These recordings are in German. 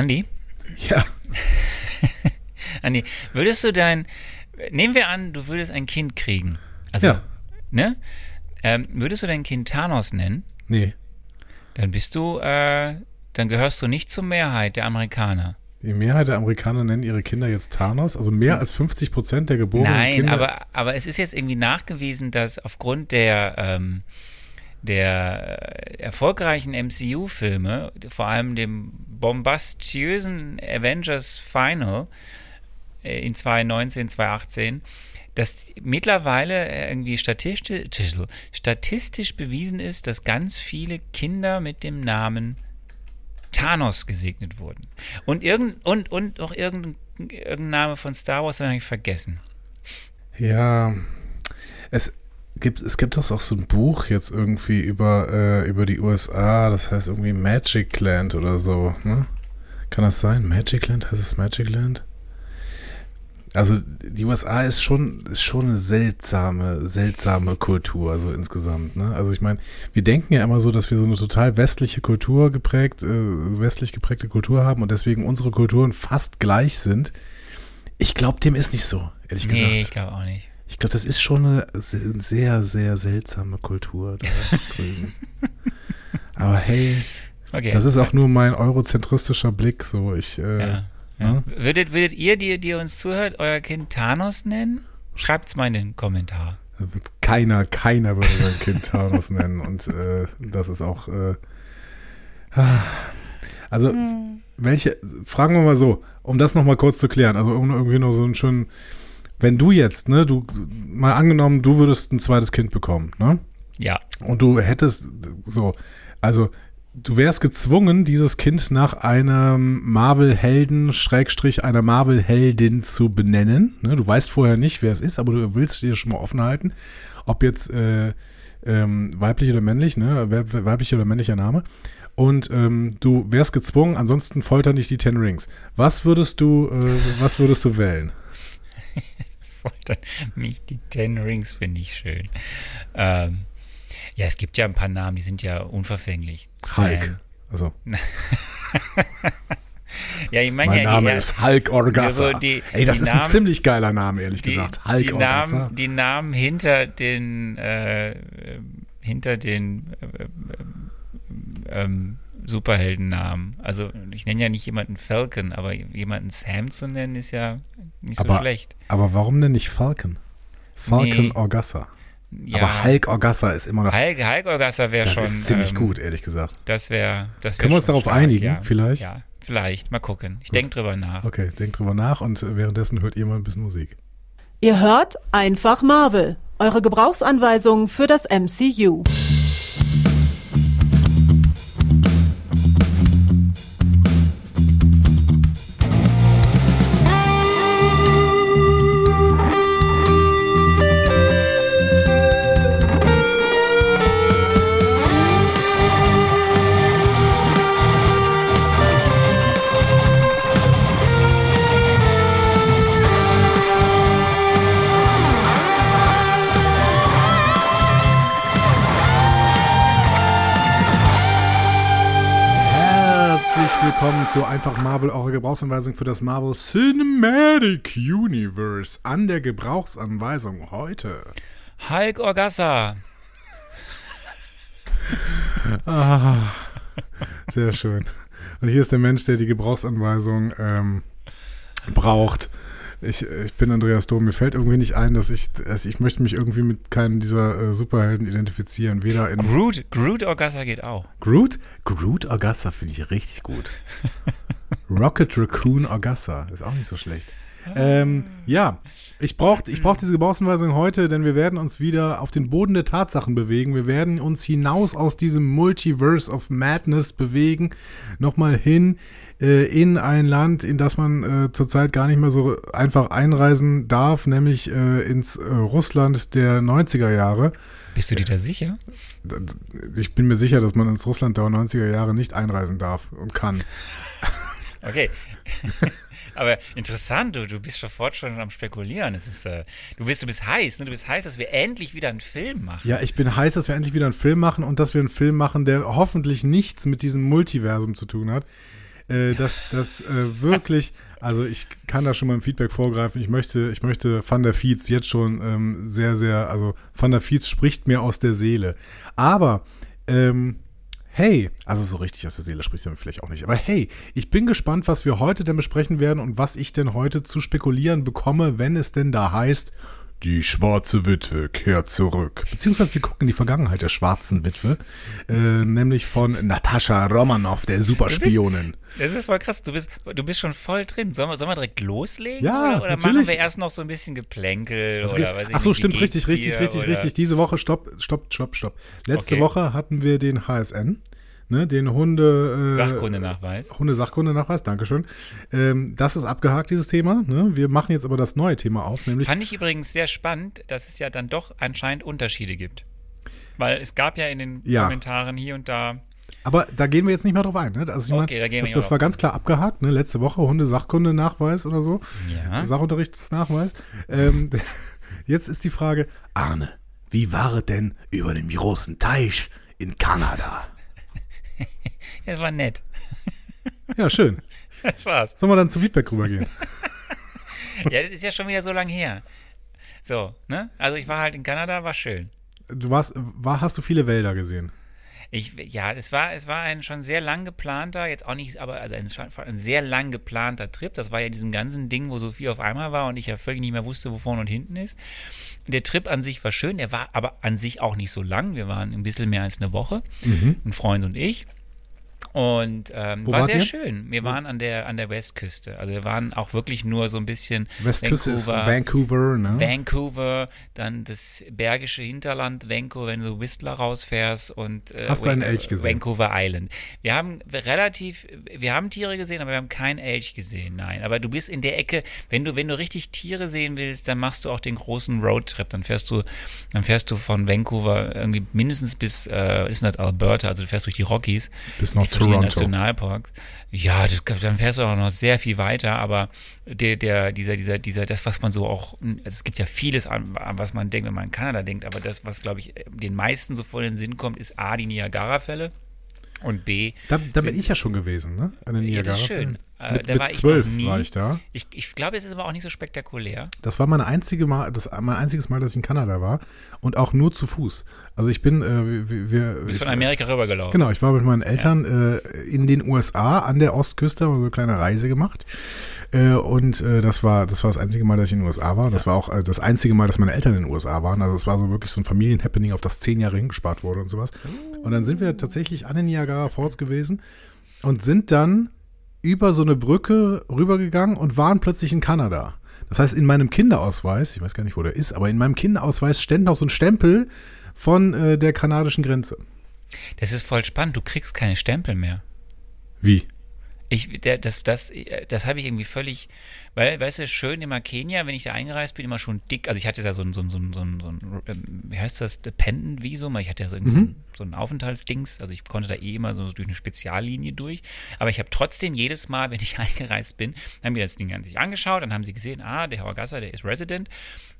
Andi? Ja. Andi, würdest du dein, nehmen wir an, du würdest ein Kind kriegen. Also, Ja. ne? Ähm, würdest du dein Kind Thanos nennen? Nee. Dann bist du, äh, dann gehörst du nicht zur Mehrheit der Amerikaner. Die Mehrheit der Amerikaner nennen ihre Kinder jetzt Thanos. Also mehr als 50 Prozent der geborenen Nein, Kinder. aber, aber es ist jetzt irgendwie nachgewiesen, dass aufgrund der, ähm, der äh, erfolgreichen MCU-Filme, vor allem dem bombastiösen Avengers Final äh, in 2019, 2018, dass mittlerweile irgendwie statistisch, statistisch bewiesen ist, dass ganz viele Kinder mit dem Namen Thanos gesegnet wurden. Und, irgend, und, und auch irgendein, irgendein Name von Star Wars, habe ich vergessen. Ja, es gibt, es gibt doch auch so ein Buch jetzt irgendwie über, äh, über die USA, das heißt irgendwie Magic Land oder so, ne? Kann das sein? Magic Land? Heißt es Magic Land? Also die USA ist schon, ist schon eine seltsame, seltsame Kultur, so insgesamt. Ne? Also ich meine, wir denken ja immer so, dass wir so eine total westliche Kultur geprägt, äh, westlich geprägte Kultur haben und deswegen unsere Kulturen fast gleich sind. Ich glaube, dem ist nicht so, ehrlich gesagt. Nee, ich glaube auch nicht. Ich glaube, das ist schon eine se- sehr, sehr seltsame Kultur da drüben. Aber hey, Okay. das ist auch nur mein eurozentristischer Blick. So, ich, äh, Ja. Ja. Ja. Würdet, würdet ihr, die, die uns zuhört, euer Kind Thanos nennen? Schreibt's mal in den Kommentar. keiner, keiner würde sein Kind Thanos nennen. Und äh, das ist auch. Äh, ah. also, welche, fragen wir mal so, um das nochmal kurz zu klären, also um irgendwie noch so einen schönen. Wenn du jetzt, ne, du, mal angenommen, du würdest ein zweites Kind bekommen, ne? Ja. Und du hättest so, also du wärst gezwungen, dieses Kind nach einem Marvel-Helden, Schrägstrich einer Marvel-Heldin zu benennen. Ne? Du weißt vorher nicht, wer es ist, aber du willst dir schon mal offen halten, ob jetzt äh, ähm, weiblich oder männlich, ne? Weib- weiblicher oder männlicher Name. Und ähm, du wärst gezwungen, ansonsten foltern dich die Ten Rings. Was würdest du, äh, was würdest du wählen? Foltern mich die Ten Rings, finde ich schön. Ähm, ja, es gibt ja ein paar Namen, die sind ja unverfänglich. Hulk. Also, Ja, ich meine mein ja, Name die, ist Hulk Orgassa. Also die- Ey, das ist ein Namen- ziemlich geiler Name, ehrlich die, gesagt. Hulk die, Orgassa. Namen, die Namen hinter den äh, äh, hinter den äh, äh, ähm, Superheldennamen. Also ich nenne ja nicht jemanden Falcon, aber jemanden Sam zu nennen ist ja nicht so Aber- schlecht. Aber warum denn nicht Falcon? Falcon Nee. Orgassa. Ja, Aber Hulk Orgassa ist immer noch. Hulk, Hulk Orgassa wäre das schon ist ziemlich ähm, gut, ehrlich gesagt. Das wäre das wär Können wir uns darauf stark, einigen, ja. vielleicht? Ja, vielleicht. Mal gucken. Ich denke drüber nach. Okay, denkt drüber nach und währenddessen hört ihr mal ein bisschen Musik. Ihr hört einfach Marvel, eure Gebrauchsanweisung für das MCU. Marvel, eure Gebrauchsanweisung für das Marvel Cinematic Universe. An der Gebrauchsanweisung heute. Hulk Orgassa. Ah, sehr schön. Und hier ist der Mensch, der die Gebrauchsanweisung ähm, braucht. Ich, ich bin Andreas Dom. Mir fällt irgendwie nicht ein, dass ich, also ich möchte mich irgendwie mit keinem dieser äh, Superhelden identifizieren. Weder in Groot, Groot Orgassa geht auch. Groot. Groot Orgassa finde ich richtig gut. Rocket Raccoon Orgassa ist auch nicht so schlecht. Ähm, ja, ich brauche ich brauch diese Gebrauchsanweisung heute, denn wir werden uns wieder auf den Boden der Tatsachen bewegen. Wir werden uns hinaus aus diesem Multiverse of Madness bewegen, nochmal hin äh, in ein Land, in das man äh, zurzeit gar nicht mehr so einfach einreisen darf, nämlich äh, ins äh, Russland der 90er Jahre. Bist du dir da sicher? Ich bin mir sicher, dass man ins Russland der 90er Jahre nicht einreisen darf und kann. Okay. Aber interessant, du, du bist sofort schon am Spekulieren. Es ist, äh, du, bist, du bist heiß, ne? Du bist heiß, dass wir endlich wieder einen Film machen. Ja, ich bin heiß, dass wir endlich wieder einen Film machen und dass wir einen Film machen, der hoffentlich nichts mit diesem Multiversum zu tun hat. äh, dass das äh, wirklich, also ich kann da schon mal im Feedback vorgreifen. Ich möchte, ich möchte Van der Fiets jetzt schon ähm, sehr, sehr, also Van der Fiets spricht mir aus der Seele. Aber ähm, hey, also so richtig aus der Seele spricht er vielleicht auch nicht, aber hey, ich bin gespannt, was wir heute denn besprechen werden und was ich denn heute zu spekulieren bekomme, wenn es denn da heißt, die schwarze Witwe kehrt zurück. Beziehungsweise wir gucken in die Vergangenheit der schwarzen Witwe, äh, nämlich von Natascha Romanoff, der Superspionin. Das ist voll krass. Du bist, du bist schon voll drin. Sollen wir, sollen wir direkt loslegen? Ja, oder, oder natürlich. machen wir erst noch so ein bisschen Geplänkel? Das oder geht- weiß ich Ach so, stimmt, richtig, richtig, dir, richtig, oder? richtig. Diese Woche, stopp, stopp, stopp, stopp. Letzte Okay. Woche hatten wir den HSN, ne, den Hunde... Äh, Sachkundenachweis. Hundesachkundenachweis, Dankeschön. Ähm, das ist abgehakt, dieses Thema. Ne? Wir machen jetzt aber das neue Thema auf, nämlich Fand ich übrigens sehr spannend, dass es ja dann doch anscheinend Unterschiede gibt. Weil es gab ja in den Ja. Kommentaren hier und da. Aber da gehen wir jetzt nicht mehr drauf ein. Ne? Also Okay, mein, da gehen das, das war ganz klar abgehakt. Ne? Letzte Woche Hunde-Sachkunde-Nachweis oder so. Ja. Sachunterrichtsnachweis. Ähm, jetzt ist die Frage, Arne, wie war es denn über dem großen Teich in Kanada? Das war nett. Ja, schön. Das war's. Sollen wir dann zu Feedback rübergehen? Ja, das ist ja schon wieder so lange her. So, ne? Also ich war halt in Kanada, war schön. Du warst, war, hast du viele Wälder gesehen? Ich, ja, es war, es war ein schon sehr lang geplanter, jetzt auch nicht, aber also ein, ein sehr lang geplanter Trip. Das war ja diesem ganzen Ding, wo so viel auf einmal war und ich ja völlig nicht mehr wusste, wo vorne und hinten ist. Der Trip an sich war schön, er war aber an sich auch nicht so lang. Wir waren ein bisschen mehr als eine Woche, ein Freund und ich. Und ähm, war sehr ihr? schön. Wir waren an der, an der Westküste. Also wir waren auch wirklich nur so ein bisschen Westküste ist Vancouver, Vancouver, ne? Vancouver, dann das bergische Hinterland Vancouver, wenn du Whistler rausfährst und äh, Hast du einen Elch gesehen? Vancouver Island. Wir haben relativ, wir haben Tiere gesehen, aber wir haben keinen Elch gesehen, nein. Aber du bist in der Ecke, wenn du, wenn du richtig Tiere sehen willst, dann machst du auch den großen Roadtrip. Dann fährst du, dann fährst du von Vancouver irgendwie mindestens bis, äh, ist das Alberta, also du fährst durch die Rockies. Bis nach verschiedenen Toronto. Nationalparks. Ja, du, dann fährst du auch noch sehr viel weiter, aber der, der, dieser, dieser, dieser, das, was man so auch, es gibt ja vieles, an, was man denkt, wenn man an Kanada denkt, aber das, was, glaube ich, den meisten so vor den Sinn kommt, ist A, die Niagara-Fälle und B, Da, da bin ich ja schon gewesen, ne? An den ja, das ist schön. Äh, Mit, da mit war ich zwölf nie. war ich da. Ich, ich glaube, es ist aber auch nicht so spektakulär. Das war meine einzige Mal, das mein einziges Mal, dass ich in Kanada war und auch nur zu Fuß. Also ich bin, äh, wir, wir Du bist ich, von Amerika rübergelaufen. Genau, ich war mit meinen Eltern äh, in den USA an der Ostküste, haben so eine kleine Reise gemacht. Äh, und äh, das war das war das einzige Mal, dass ich in den USA war. Das war auch äh, das einzige Mal, dass meine Eltern in den USA waren. Also es war so wirklich so ein Familienhappening, auf das zehn Jahre hingespart wurde und sowas. Und dann sind wir tatsächlich an den Niagara Falls gewesen und sind dann über so eine Brücke rübergegangen und waren plötzlich in Kanada. Das heißt, in meinem Kinderausweis, ich weiß gar nicht, wo der ist, aber in meinem Kinderausweis stand noch so ein Stempel von äh, der kanadischen Grenze. Das ist voll spannend. Du kriegst keine Stempel mehr. Wie? Ich, der, das, das, das habe ich irgendwie völlig, weil, weißt du, schön immer Kenia, wenn ich da eingereist bin, immer schon dick. Also ich hatte ja so ein, so ein, so ein, so ein, so ein ähm, wie heißt das, Dependent-Visum. Ich hatte ja so, irgendwie so, ein, so ein Aufenthaltsdings. Also ich konnte da eh immer so durch eine Speziallinie durch. Aber ich habe trotzdem jedes Mal, wenn ich eingereist bin, haben wir das Ding an sich angeschaut, dann haben sie gesehen, ah, der Herr Gasser, der ist Resident.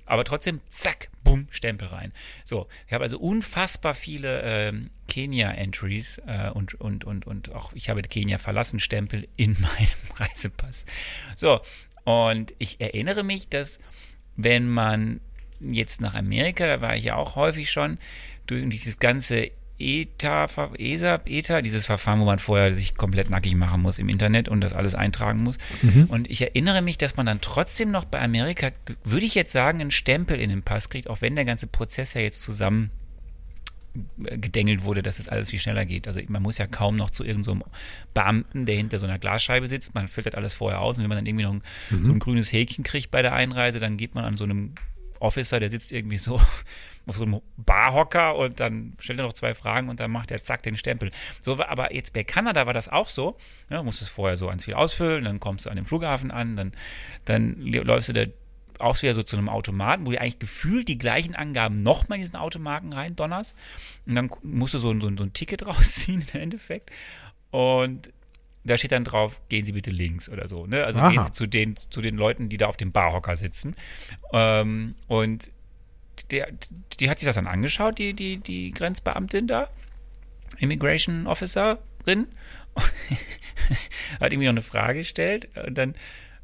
Aber trotzdem, zack, bumm, Stempel rein. So, ich habe also unfassbar viele ähm, Kenia-Entries äh, und, und, und, und auch ich habe Kenia verlassen Stempel in meinem Reisepass. So, und ich erinnere mich, dass wenn man jetzt nach Amerika, da war ich ja auch häufig schon, durch dieses ganze ETA, ESA, ETA, dieses Verfahren, wo man vorher sich komplett nackig machen muss im Internet und das alles eintragen muss. Und ich erinnere mich, dass man dann trotzdem noch bei Amerika, würde ich jetzt sagen, einen Stempel in den Pass kriegt, auch wenn der ganze Prozess ja jetzt zusammen äh, gedengelt wurde, dass es alles viel schneller geht. Also man muss ja kaum noch zu irgendeinem Beamten, der hinter so einer Glasscheibe sitzt, man filtert alles vorher aus und wenn man dann irgendwie noch ein, so ein grünes Häkchen kriegt bei der Einreise, dann geht man an so einem Officer, der sitzt irgendwie so auf so einem Barhocker und dann stellt er noch zwei Fragen und dann macht er zack den Stempel. So aber jetzt bei Kanada war das auch so. Ja, du musst es vorher so ans viel ausfüllen, dann kommst du an den Flughafen an, dann, dann läufst du da auch wieder so zu einem Automaten, wo du eigentlich gefühlt die gleichen Angaben nochmal in diesen Automaten rein donnerst. Und dann musst du so so so ein Ticket rausziehen im Endeffekt. Und da steht dann drauf, gehen Sie bitte links oder so. Ne? Also Aha. gehen Sie zu den, zu den Leuten, die da auf dem Barhocker sitzen. Ähm, und der, die hat sich das dann angeschaut, die, die, die Grenzbeamtin da, Immigration Officerin, hat irgendwie noch eine Frage gestellt und dann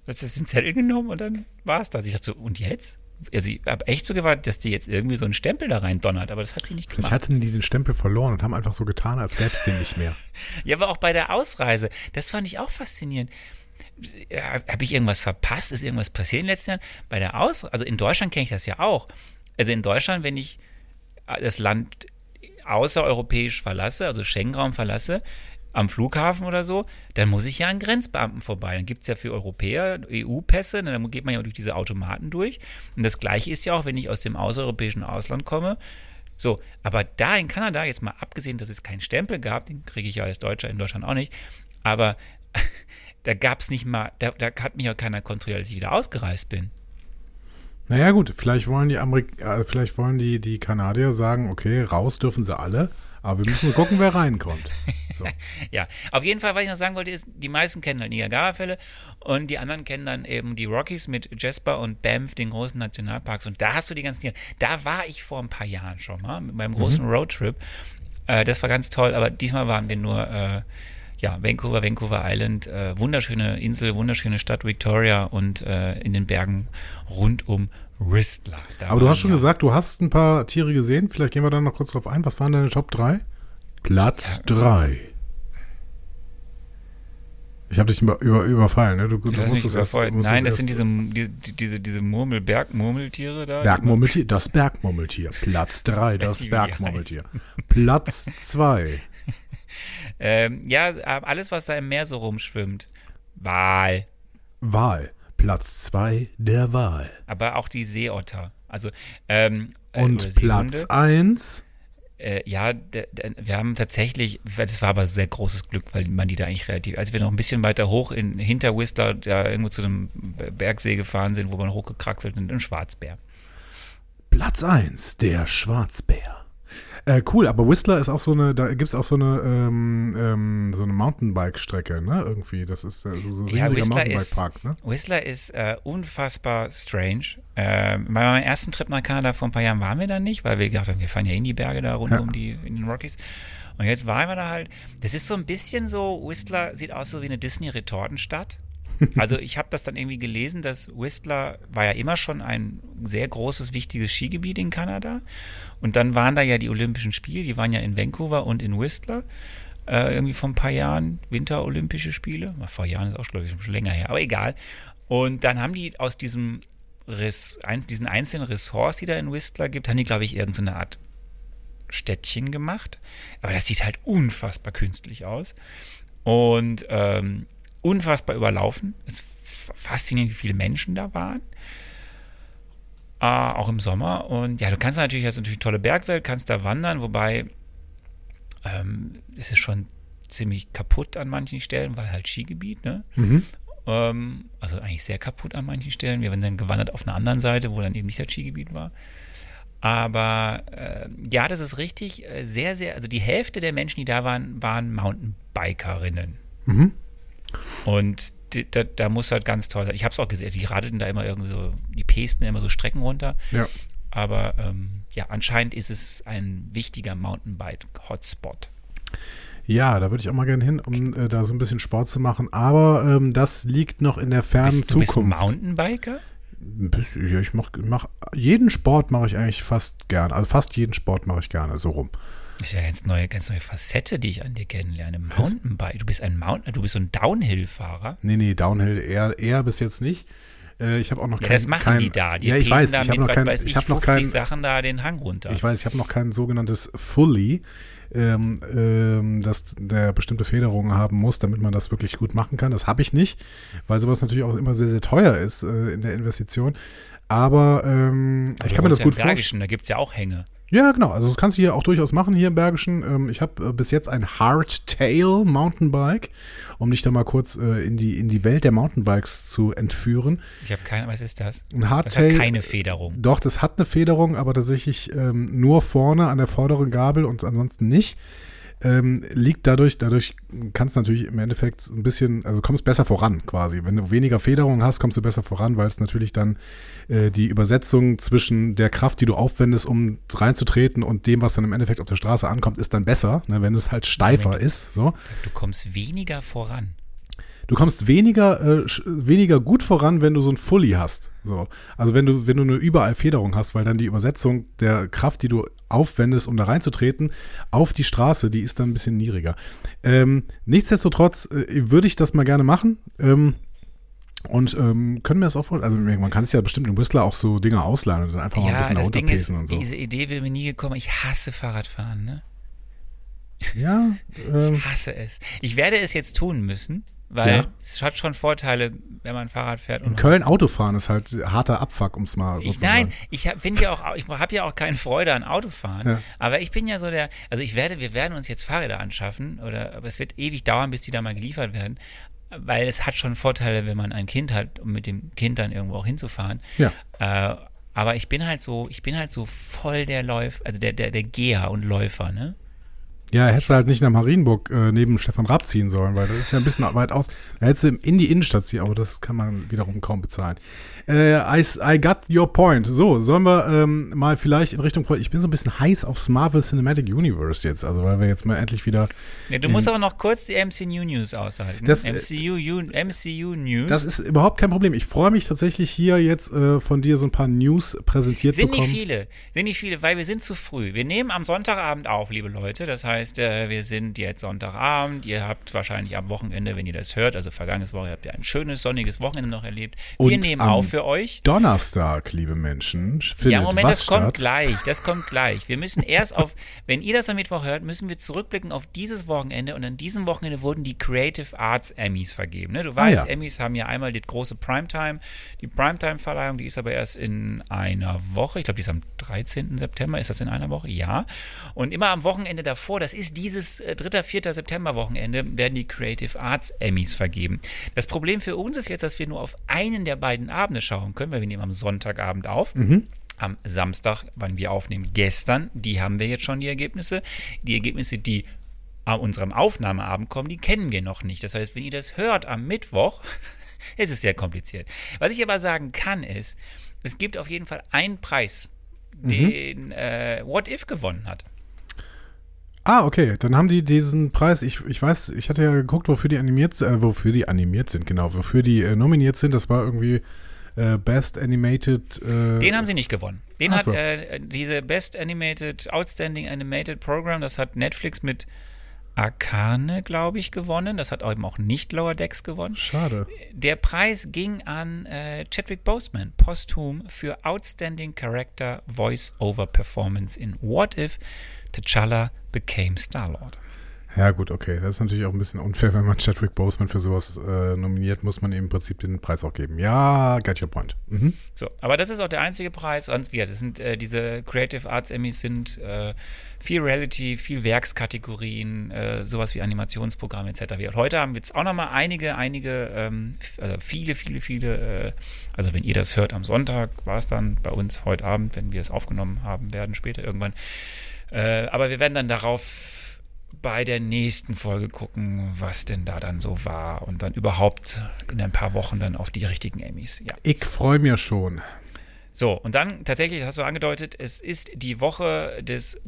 hat sie den Zettel genommen und dann war es das. Ich dachte so, und jetzt? Also ich habe echt so gewartet, dass die jetzt irgendwie so einen Stempel da rein donnert, aber das hat sie nicht gemacht. Vielleicht hatten die den Stempel verloren und haben einfach so getan, als gäbe es den nicht mehr. Ja, aber auch bei der Ausreise, das fand ich auch faszinierend. Ja, Habe ich irgendwas verpasst? Ist irgendwas passiert in den letzten Jahren? Bei der Ausreise, also in Deutschland kenne ich das ja auch. Also in Deutschland, wenn ich das Land außereuropäisch verlasse, also Schengen-Raum verlasse, am Flughafen oder so, dann muss ich ja an Grenzbeamten vorbei. Dann gibt es ja für Europäer EU-Pässe, dann geht man ja durch diese Automaten durch. Und das gleiche ist ja auch, wenn ich aus dem außereuropäischen Ausland komme. So, aber da in Kanada, jetzt mal abgesehen, dass es keinen Stempel gab, den kriege ich ja als Deutscher in Deutschland auch nicht, aber da gab es nicht mal, da, da hat mich ja keiner kontrolliert, als ich wieder ausgereist bin. Naja, gut, vielleicht wollen die Amerik äh, vielleicht wollen die, die Kanadier sagen, okay, raus dürfen sie alle, aber wir müssen gucken, wer reinkommt. So. ja, auf jeden Fall, was ich noch sagen wollte, ist, die meisten kennen halt Niagara-Fälle und die anderen kennen dann eben die Rockies mit Jasper und Banff, den großen Nationalparks. Und da hast du die ganzen Tiere. Da war ich vor ein paar Jahren schon mal mit meinem großen mhm. Roadtrip. Äh, das war ganz toll, aber diesmal waren wir nur. Äh, ja, Vancouver, Vancouver Island, äh, wunderschöne Insel, wunderschöne Stadt Victoria und äh, in den Bergen rund um Whistler. Da Aber du hast schon ja. gesagt, du hast ein paar Tiere gesehen. Vielleicht gehen wir da noch kurz drauf ein. Was waren deine Top 3? Platz 3. Ja. Ich habe dich über, über, überfallen, ne? Du, du musst es erst, musst Nein, das sind diese, die, diese, diese Murmel, Bergmurmeltiere da. Bergmurmeltier, das Bergmurmeltier. Platz 3, das Bergmurmeltier. Platz 2. Ähm, ja, alles, was da im Meer so rumschwimmt. Wal. Wal. Platz 2 der Wal. Aber auch die Seeotter. Also, ähm, äh, Und Platz 1? Äh, ja, wir haben tatsächlich, das war aber sehr großes Glück, weil man die da eigentlich relativ, als wir noch ein bisschen weiter hoch in, hinter Whistler, da irgendwo zu einem Bergsee gefahren sind, wo man hochgekraxelt sind, ein Schwarzbär. Platz 1, der Schwarzbär. Äh, cool, aber Whistler ist auch so eine, da gibt es auch so eine, ähm, ähm, so eine Mountainbike-Strecke, ne? Irgendwie. Das ist äh, so, so ein riesiger ja, Mountainbike-Park, ne? Whistler ist äh, unfassbar strange. Äh, bei meinem ersten Trip nach Kanada vor ein paar Jahren waren wir da nicht, weil wir gedacht haben, wir fahren ja in die Berge da rund ja. um die, in den Rockies. Und jetzt waren wir da halt. Das ist so ein bisschen so, Whistler sieht aus so wie eine Disney-Retortenstadt. Also ich habe das dann irgendwie gelesen, dass Whistler war ja immer schon ein sehr großes, wichtiges Skigebiet in Kanada. Und dann waren da ja die Olympischen Spiele, die waren ja in Vancouver und in Whistler. Äh, irgendwie vor ein paar Jahren Winterolympische Spiele. Vor Jahren ist auch, glaube ich, schon länger her, aber egal. Und dann haben die aus diesem Riss, ein, diesen einzelnen Ressorts, die da in Whistler gibt, haben die, glaube ich, irgendeine so Art Städtchen gemacht. Aber das sieht halt unfassbar künstlich aus. Und ähm, unfassbar überlaufen. Es ist faszinierend, wie viele Menschen da waren. Äh, auch im Sommer. Und ja, du kannst natürlich, hast natürlich tolle Bergwelt, kannst da wandern, wobei ähm, es ist schon ziemlich kaputt an manchen Stellen, weil halt Skigebiet, ne? Mhm. Ähm, also eigentlich sehr kaputt an manchen Stellen. Wir sind dann gewandert auf einer anderen Seite, wo dann eben nicht das Skigebiet war. Aber äh, ja, das ist richtig. Äh, sehr, sehr, also die Hälfte der Menschen, die da waren, waren Mountainbikerinnen. Mhm. Und die, da, da, muss halt ganz toll sein. Ich habe es auch gesehen, die radelten da immer irgendwie so, die pesten immer so Strecken runter. Ja. Aber ähm, ja, anscheinend ist es ein wichtiger Mountainbike-Hotspot. Ja, da würde ich auch mal gerne hin, um äh, da so ein bisschen Sport zu machen. Aber ähm, das liegt noch in der fernen bist, Zukunft. Du bist Mountainbiker? Ja, ich mache mach, jeden Sport mache ich eigentlich fast gerne. Also fast jeden Sport mache ich gerne, so rum. Das ist ja eine ganz neue, ganz neue Facette, die ich an dir kennenlerne. Mountainbike. Du bist ein Mountain, du bist so ein Downhill-Fahrer. Nee, nee, Downhill eher, eher bis jetzt nicht. Äh, ich habe auch noch ja, kein, das machen kein, die da. Die ja, ich weiß, ich habe noch kein, ich, ich noch kein, Sachen da den Hang runter. Ich weiß, ich habe noch kein sogenanntes Fully, ähm, ähm, das der bestimmte Federungen haben muss, damit man das wirklich gut machen kann. Das habe ich nicht, weil sowas natürlich auch immer sehr, sehr teuer ist äh, in der Investition. Aber ähm, ich kann mir das gut vorstellen. Da gibt es ja auch Hänge. Ja, genau. Also das kannst du hier auch durchaus machen hier im Bergischen. Ähm, ich habe äh, bis jetzt ein Hardtail Mountainbike, um dich da mal kurz äh, in, die, in die Welt der Mountainbikes zu entführen. Ich habe keine, was ist das? Ein Hardtail. Das hat keine Federung. Doch, das hat eine Federung, aber tatsächlich ähm, nur vorne an der vorderen Gabel und ansonsten nicht. Ähm, liegt dadurch, dadurch kannst du natürlich im Endeffekt ein bisschen, also kommst besser voran quasi. Wenn du weniger Federung hast, kommst du besser voran, weil es natürlich dann äh, die Übersetzung zwischen der Kraft, die du aufwendest, um reinzutreten und dem, was dann im Endeffekt auf der Straße ankommt, ist dann besser, ne, wenn es halt steifer Moment. ist. So. Du kommst weniger voran. Du kommst weniger, äh, weniger gut voran, wenn du so ein Fully hast. So. Also wenn du, wenn du eine überall Federung hast, weil dann die Übersetzung der Kraft, die du aufwendest, um da reinzutreten, auf die Straße, die ist dann ein bisschen niedriger. Ähm, nichtsdestotrotz äh, würde ich das mal gerne machen. Ähm, und ähm, können wir das auch also man kann es ja bestimmt im Whistler auch so Dinge ausleihen und dann einfach mal ein Ja, bisschen da das Ding ist, und so. diese Idee wäre mir nie gekommen. Ich hasse Fahrradfahren, ne? Ja, ähm, Ich hasse es. Ich werde es jetzt tun müssen, weil Ja. es hat schon Vorteile, wenn man Fahrrad fährt. in Und Köln Autofahren ist halt harter Abfuck, um es mal so ich, zu sagen. nein, ich finde ja auch, ich habe ja auch keine Freude an Autofahren. Ja. Aber ich bin ja so der, also ich werde, wir werden uns jetzt Fahrräder anschaffen, oder aber es wird ewig dauern, bis die da mal geliefert werden. Weil es hat schon Vorteile, wenn man ein Kind hat, um mit dem Kind dann irgendwo auch hinzufahren. Ja. Äh, aber ich bin halt so, ich bin halt so voll der Läufer, also der, der, der Geher und Läufer, ne? Ja, hättest du halt nicht nach Marienburg äh, neben Stefan Raab ziehen sollen, weil das ist ja ein bisschen weit aus. Da hättest du in die Innenstadt ziehen, aber das kann man wiederum kaum bezahlen. Äh, I, I got your point. So, sollen wir ähm, mal vielleicht in Richtung. Ich bin so ein bisschen heiß aufs Marvel Cinematic Universe jetzt, also weil wir jetzt mal endlich wieder. Ja, du musst aber noch kurz die MCU News aushalten. Das, äh, MCU, U- MCU News. Das ist überhaupt kein Problem. Ich freue mich tatsächlich hier jetzt äh, von dir so ein paar News präsentiert sind bekommen. nicht viele, sind nicht viele, weil wir sind zu früh. Wir nehmen am Sonntagabend auf, liebe Leute. Das heißt, äh, wir sind jetzt Sonntagabend. Ihr habt wahrscheinlich am Wochenende, wenn ihr das hört, also vergangenes Woche habt ihr ein schönes sonniges Wochenende noch erlebt. Wir Und nehmen am auf für euch. Donnerstag, liebe Menschen, Ja, Moment, das kommt statt? gleich, das kommt gleich. Wir müssen erst auf, wenn ihr das am Mittwoch hört, müssen wir zurückblicken auf dieses Wochenende und an diesem Wochenende wurden die Creative Arts Emmys vergeben. Ne? Du weißt, Ah, ja. Emmys haben ja einmal die große Primetime, die Primetime-Verleihung, die ist aber erst in einer Woche, ich glaube, die ist am 13. September, ist das in einer Woche? Ja. Und immer am Wochenende davor, das ist dieses äh, 3., 4. September-Wochenende, werden die Creative Arts Emmys vergeben. Das Problem für uns ist jetzt, dass wir nur auf einen der beiden Abende schauen können, weil wir nehmen am Sonntagabend auf am Samstag, wann wir aufnehmen, gestern, die haben wir jetzt schon die Ergebnisse. Die Ergebnisse, die an unserem Aufnahmeabend kommen, die kennen wir noch nicht. Das heißt, wenn ihr das hört am Mittwoch, ist es sehr kompliziert. Was ich aber sagen kann, ist, es gibt auf jeden Fall einen Preis, den äh, What If gewonnen hat. Ah, okay. Dann haben die diesen Preis. Ich, ich weiß, ich hatte ja geguckt, wofür die animiert, äh, wofür die animiert sind, genau, wofür die äh, nominiert sind. Das war irgendwie äh, Best Animated. Äh, Den haben sie nicht gewonnen. Den Ach hat so. äh, diese Best Animated, Outstanding Animated Program, das hat Netflix mit Arcane, glaube ich, gewonnen. Das hat eben auch nicht Lower Decks gewonnen. Schade. Der Preis ging an äh, Chadwick Boseman, posthum, für Outstanding Character Voice Over Performance in What If T'Challa Became Star-Lord. Ja, gut, okay. Das ist natürlich auch ein bisschen unfair, wenn man Chadwick Boseman für sowas äh, nominiert, muss man ihm im Prinzip den Preis auch geben. Ja, get your point. Mhm. So, aber das ist auch der einzige Preis. Sonst wieder, das sind äh, diese Creative Arts Emmys sind äh, viel Reality, viel Werkskategorien, äh, sowas wie Animationsprogramme etc. Und heute haben wir jetzt auch nochmal einige, einige, ähm, also viele, viele, viele, äh, also wenn ihr das hört am Sonntag, war es dann bei uns heute Abend, wenn wir es aufgenommen haben werden, später irgendwann. Äh, aber wir werden dann darauf bei der nächsten Folge gucken, was denn da dann so war und dann überhaupt in ein paar Wochen dann auf die richtigen Emmys. Ja. Ich freue mich schon. So, und dann tatsächlich, hast du angedeutet, es ist die Woche des,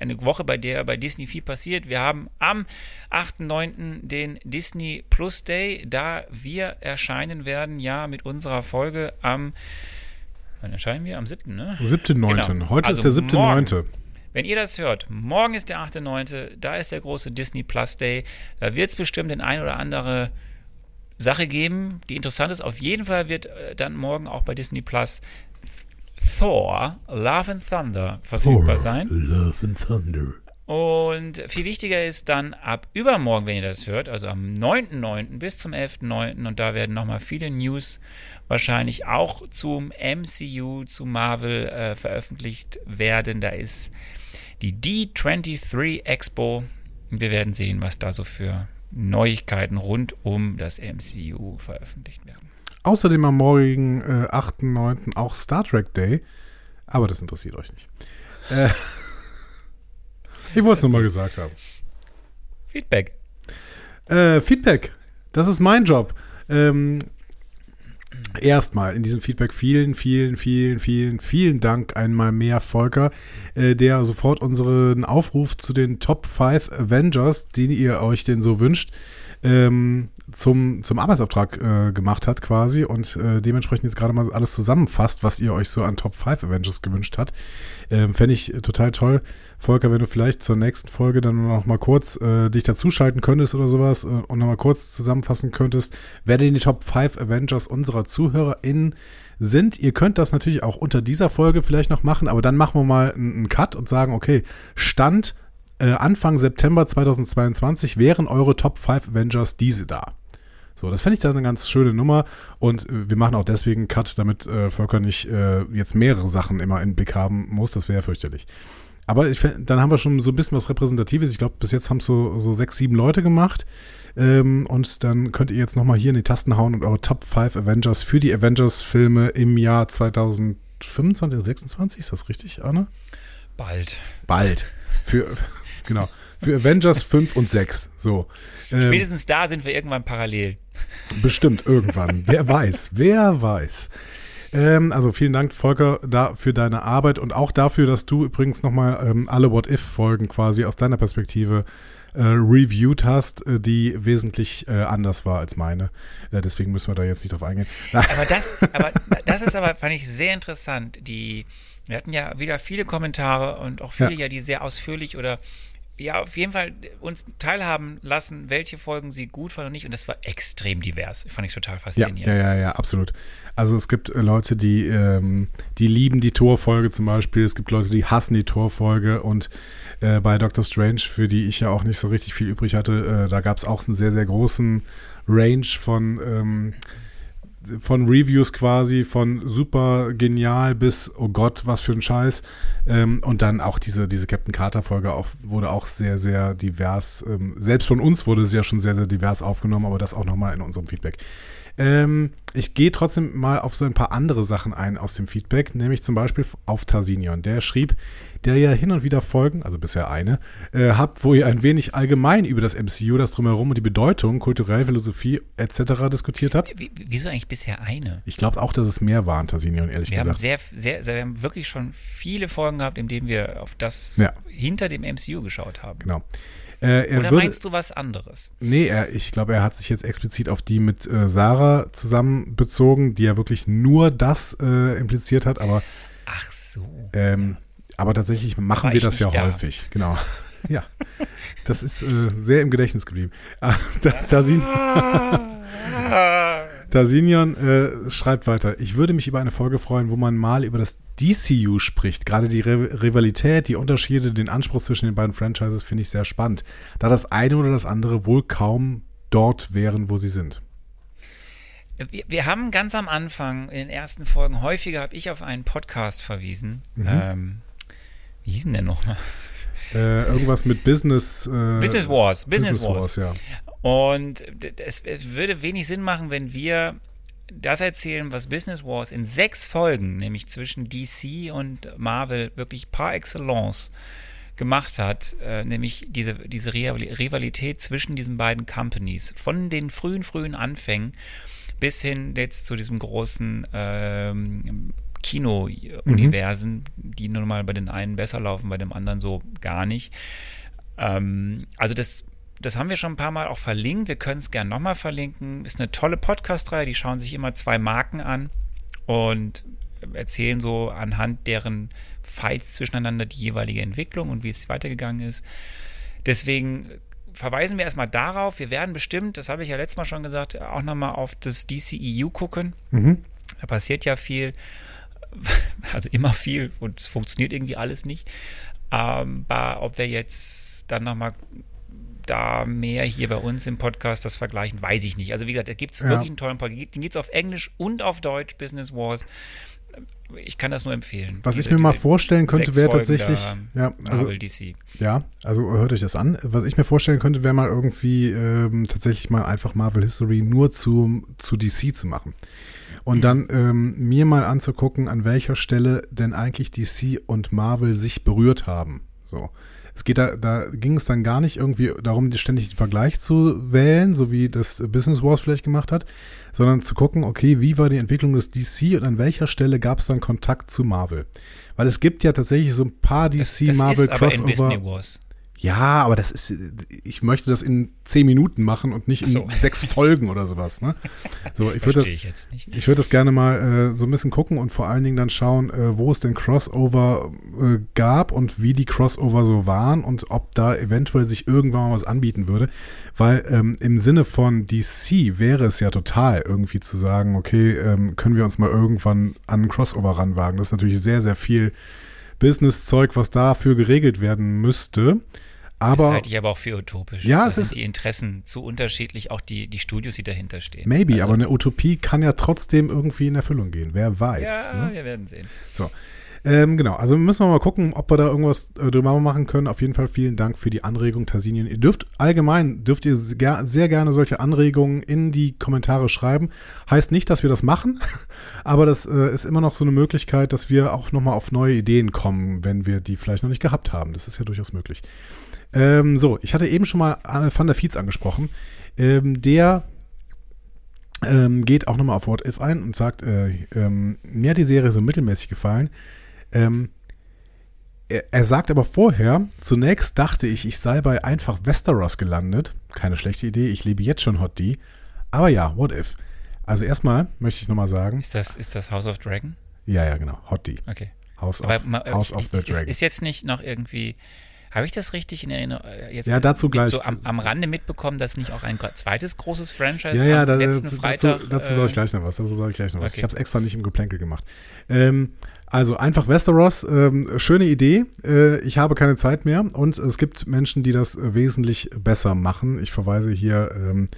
eine Woche, bei der bei Disney viel passiert. Wir haben am 8.9. den Disney Plus Day, da wir erscheinen werden, ja, mit unserer Folge am, wann erscheinen wir? Am 7., ne? 7.9. Genau. Heute Also ist der 7.9. Wenn ihr das hört, morgen ist der 8.9., da ist der große Disney Plus Day. Da wird es bestimmt den ein oder andere Sache geben, die interessant ist. Auf jeden Fall wird äh, dann morgen auch bei Disney Plus Thor, Love and Thunder verfügbar sein. Love and Thunder. Und viel wichtiger ist dann ab übermorgen, wenn ihr das hört, also am 9.9. bis zum 11.9. und da werden nochmal viele News wahrscheinlich auch zum MCU, zu Marvel äh, veröffentlicht werden. Da ist die D23 Expo wir werden sehen, was da so für Neuigkeiten rund um das MCU veröffentlicht werden. Außerdem am morgigen äh, 8.9. auch Star Trek Day. Aber das interessiert euch nicht. Äh, ich wollte es nur mal gesagt haben. Feedback. Äh, Feedback. Das ist mein Job. Ähm, Erstmal in diesem Feedback vielen, vielen, vielen, vielen, vielen Dank einmal mehr, Volker, äh, der sofort unseren Aufruf zu den Top 5 Avengers, den ihr euch denn so wünscht, ähm, zum, zum Arbeitsauftrag äh, gemacht hat quasi und äh, dementsprechend jetzt gerade mal alles zusammenfasst, was ihr euch so an Top 5 Avengers gewünscht hat. Ähm, Fände ich total toll. Volker, wenn du vielleicht zur nächsten Folge dann noch mal kurz äh, dich dazuschalten könntest oder sowas äh, und noch mal kurz zusammenfassen könntest, wer denn die Top 5 Avengers unserer ZuhörerInnen sind. Ihr könnt das natürlich auch unter dieser Folge vielleicht noch machen, aber dann machen wir mal einen, einen Cut und sagen, okay, Stand äh, Anfang September 2022 wären eure Top 5 Avengers diese da. So, das fände ich dann eine ganz schöne Nummer und wir machen auch deswegen Cut, damit äh, Volker nicht äh, jetzt mehrere Sachen immer in Blick haben muss. Das wäre ja fürchterlich. Aber ich, dann haben wir schon so ein bisschen was Repräsentatives. Ich glaube, bis jetzt haben es so, so sechs, sieben Leute gemacht. Ähm, und dann könnt ihr jetzt nochmal hier in die Tasten hauen und eure Top 5 Avengers für die Avengers-Filme im Jahr 2025, 26, ist das richtig, Arne? Bald. Bald. Für, genau. Für Avengers 5 und 6. So. Ähm, Spätestens da sind wir irgendwann parallel. Bestimmt irgendwann. wer weiß. Wer weiß. Ähm, also vielen Dank, Volker, da für deine Arbeit und auch dafür, dass du übrigens nochmal ähm, alle What-If-Folgen quasi aus deiner Perspektive äh, reviewed hast, äh, die wesentlich äh, anders war als meine. Äh, deswegen müssen wir da jetzt nicht drauf eingehen. Aber das, aber das ist aber, fand ich sehr interessant. Die, wir hatten ja wieder viele Kommentare und auch viele ja, ja die sehr ausführlich oder ja, auf jeden Fall uns teilhaben lassen, welche Folgen sie gut fanden und nicht. Und das war extrem divers. Fand ich total faszinierend. Ja, ja, ja, ja absolut. Also es gibt äh, Leute, die, ähm, die lieben die Torfolge zum Beispiel. Es gibt Leute, die hassen die Torfolge. Und äh, bei Doctor Strange, für die ich ja auch nicht so richtig viel übrig hatte, äh, da gab es auch einen sehr, sehr großen Range von ähm, von Reviews quasi, von super genial bis, oh Gott, was für ein Scheiß. Ähm, und dann auch diese, diese Captain Carter-Folge auch, wurde auch sehr, sehr divers. Ähm, selbst von uns wurde sie ja schon sehr, sehr divers aufgenommen, aber das auch nochmal in unserem Feedback. Ähm, ich gehe trotzdem mal auf so ein paar andere Sachen ein aus dem Feedback, nämlich zum Beispiel auf Tarsinion. Der schrieb, der ja hin und wieder Folgen, also bisher eine, äh, habt, wo ihr ein wenig allgemein über das MCU, das Drumherum und die Bedeutung, kulturelle Philosophie etc. diskutiert habt. Wie, wieso eigentlich bisher eine? Ich glaube auch, dass es mehr waren, Tarsinion, ehrlich wir gesagt. Haben sehr, sehr, sehr, wir haben wirklich schon viele Folgen gehabt, in denen wir auf das ja. hinter dem MCU geschaut haben. Genau. Äh, Oder würde, meinst du was anderes? Nee, er, ich glaube, er hat sich jetzt explizit auf die mit äh, Sarah zusammen bezogen, die ja wirklich nur das äh, impliziert hat, aber. Ach so. Ähm, aber tatsächlich machen wir das ja da. häufig. Genau. Ja, das ist äh, sehr im Gedächtnis geblieben. Ah, da. Dasinion äh, schreibt weiter. Ich würde mich über eine Folge freuen, wo man mal über das DCU spricht. Gerade die Re Rivalität, die Unterschiede, den Anspruch zwischen den beiden Franchises finde ich sehr spannend, da das eine oder das andere wohl kaum dort wären, wo sie sind. Wir, wir haben ganz am Anfang in den ersten Folgen häufiger habe ich auf einen Podcast verwiesen. Mhm. Ähm, wie hieß denn der nochmal? Äh, irgendwas mit Business. Äh, Business Wars. Business, Business Wars. Wars, ja. Und es, es würde wenig Sinn machen, wenn wir das erzählen, was Business Wars in sechs Folgen, nämlich zwischen DC und Marvel, wirklich par excellence gemacht hat, äh, nämlich diese, diese Rivalität zwischen diesen beiden Companies, von den frühen, frühen Anfängen bis hin jetzt zu diesem großen ähm, Kino-Universen, mhm. die nun mal bei den einen besser laufen, bei dem anderen so gar nicht. Ähm, also das das haben wir schon ein paar Mal auch verlinkt. Wir können es gerne nochmal verlinken. Ist eine tolle Podcast-Reihe. Die schauen sich immer zwei Marken an und erzählen so anhand deren Fights zwischeneinander die jeweilige Entwicklung und wie es weitergegangen ist. Deswegen verweisen wir erstmal darauf. Wir werden bestimmt, das habe ich ja letztes Mal schon gesagt, auch nochmal auf das DCEU gucken. Mhm. Da passiert ja viel, also immer viel und es funktioniert irgendwie alles nicht. Aber ob wir jetzt dann nochmal da mehr hier bei uns im Podcast das vergleichen, weiß ich nicht. Also wie gesagt, da gibt es ja. wirklich einen tollen Podcast. Den gibt es auf Englisch und auf Deutsch, Business Wars. Ich kann das nur empfehlen. Was diese, ich mir mal vorstellen könnte, wäre tatsächlich, ja, also, DC. ja, also hört euch das an. Was ich mir vorstellen könnte, wäre mal irgendwie ähm, tatsächlich mal einfach Marvel History nur zu, zu DC zu machen. Und dann ähm, mir mal anzugucken, an welcher Stelle denn eigentlich DC und Marvel sich berührt haben. So. Es geht da, da ging es dann gar nicht irgendwie darum, ständig den Vergleich zu wählen, so wie das Business Wars vielleicht gemacht hat, sondern zu gucken, okay, wie war die Entwicklung des DC und an welcher Stelle gab es dann Kontakt zu Marvel? Weil es gibt ja tatsächlich so ein paar DC Marvel Crossover. Disney Wars. Ja, aber das ist, ich möchte das in zehn Minuten machen und nicht in so. sechs Folgen oder sowas. Ne? So, ich würde das, ich, ich würde das gerne mal äh, so ein bisschen gucken und vor allen Dingen dann schauen, äh, wo es denn Crossover äh, gab und wie die Crossover so waren und ob da eventuell sich irgendwann mal was anbieten würde. Weil ähm, im Sinne von DC wäre es ja total irgendwie zu sagen, okay, ähm, können wir uns mal irgendwann an einen Crossover ranwagen. Das ist natürlich sehr, sehr viel Business-Zeug, was dafür geregelt werden müsste. Aber, das halte ich aber auch für utopisch. Ja, da es sind ist die Interessen zu unterschiedlich, auch die, die Studios, die dahinter stehen. Maybe, also, aber eine Utopie kann ja trotzdem irgendwie in Erfüllung gehen. Wer weiß. Ja, ne? wir werden sehen. So. Ähm, genau, also müssen wir mal gucken, ob wir da irgendwas äh, drüber machen können. Auf jeden Fall vielen Dank für die Anregung, Tassinien. Ihr dürft allgemein, dürft ihr sehr, sehr gerne solche Anregungen in die Kommentare schreiben. Heißt nicht, dass wir das machen, aber das äh, ist immer noch so eine Möglichkeit, dass wir auch nochmal auf neue Ideen kommen, wenn wir die vielleicht noch nicht gehabt haben. Das ist ja durchaus möglich. Ähm, so, ich hatte eben schon mal Van der Fietz angesprochen. Ähm, der ähm, geht auch nochmal auf What If ein und sagt, äh, ähm, mir hat die Serie so mittelmäßig gefallen. Ähm, er, er, sagt aber vorher, zunächst dachte ich, ich sei bei einfach Westeros gelandet. Keine schlechte Idee, ich lebe jetzt schon Hot D. Aber ja, What If. Also erstmal möchte ich nochmal sagen. Ist das, ist das House of Dragon? Ja, ja, genau. Hot D. Okay. House, of, House ich, of the Dragon. Ist, ist jetzt nicht noch irgendwie habe ich das richtig in Erinnerung? Äh, jetzt ja, dazu gleich. So am, am, Rande mitbekommen, dass nicht auch ein zweites großes Franchise ja, ja, am da, letzten dazu, Freitag. Dazu, dazu äh, soll ich gleich noch was. Dazu soll ich gleich noch was. Ich habe es extra nicht im Geplänkel gemacht. Ähm, also einfach Westeros, ähm, schöne Idee. Äh, ich habe keine Zeit mehr und es gibt Menschen, die das wesentlich besser machen. Ich verweise hier ähm,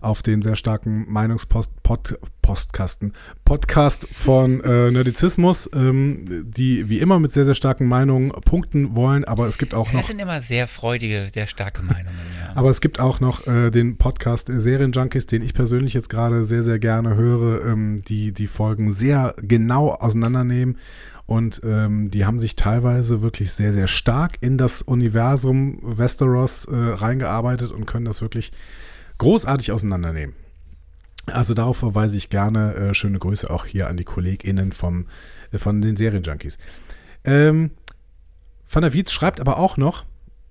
auf den sehr starken Meinungspost Pod, Postkasten Podcast von äh, Nerdizismus, ähm, die wie immer mit sehr sehr starken Meinungen punkten wollen, aber es gibt auch noch. Das sind immer sehr freudige, sehr starke Meinungen. Ja. aber es gibt auch noch äh, den Podcast Serienjunkies, den ich persönlich jetzt gerade sehr sehr gerne höre, ähm, die die Folgen sehr genau auseinandernehmen. Und ähm, die haben sich teilweise wirklich sehr, sehr stark in das Universum Westeros äh, reingearbeitet und können das wirklich großartig auseinandernehmen. Also darauf verweise ich gerne. Äh, schöne Grüße auch hier an die KollegInnen vom, äh, von den Serienjunkies. Ähm, Van der Wietz schreibt aber auch noch,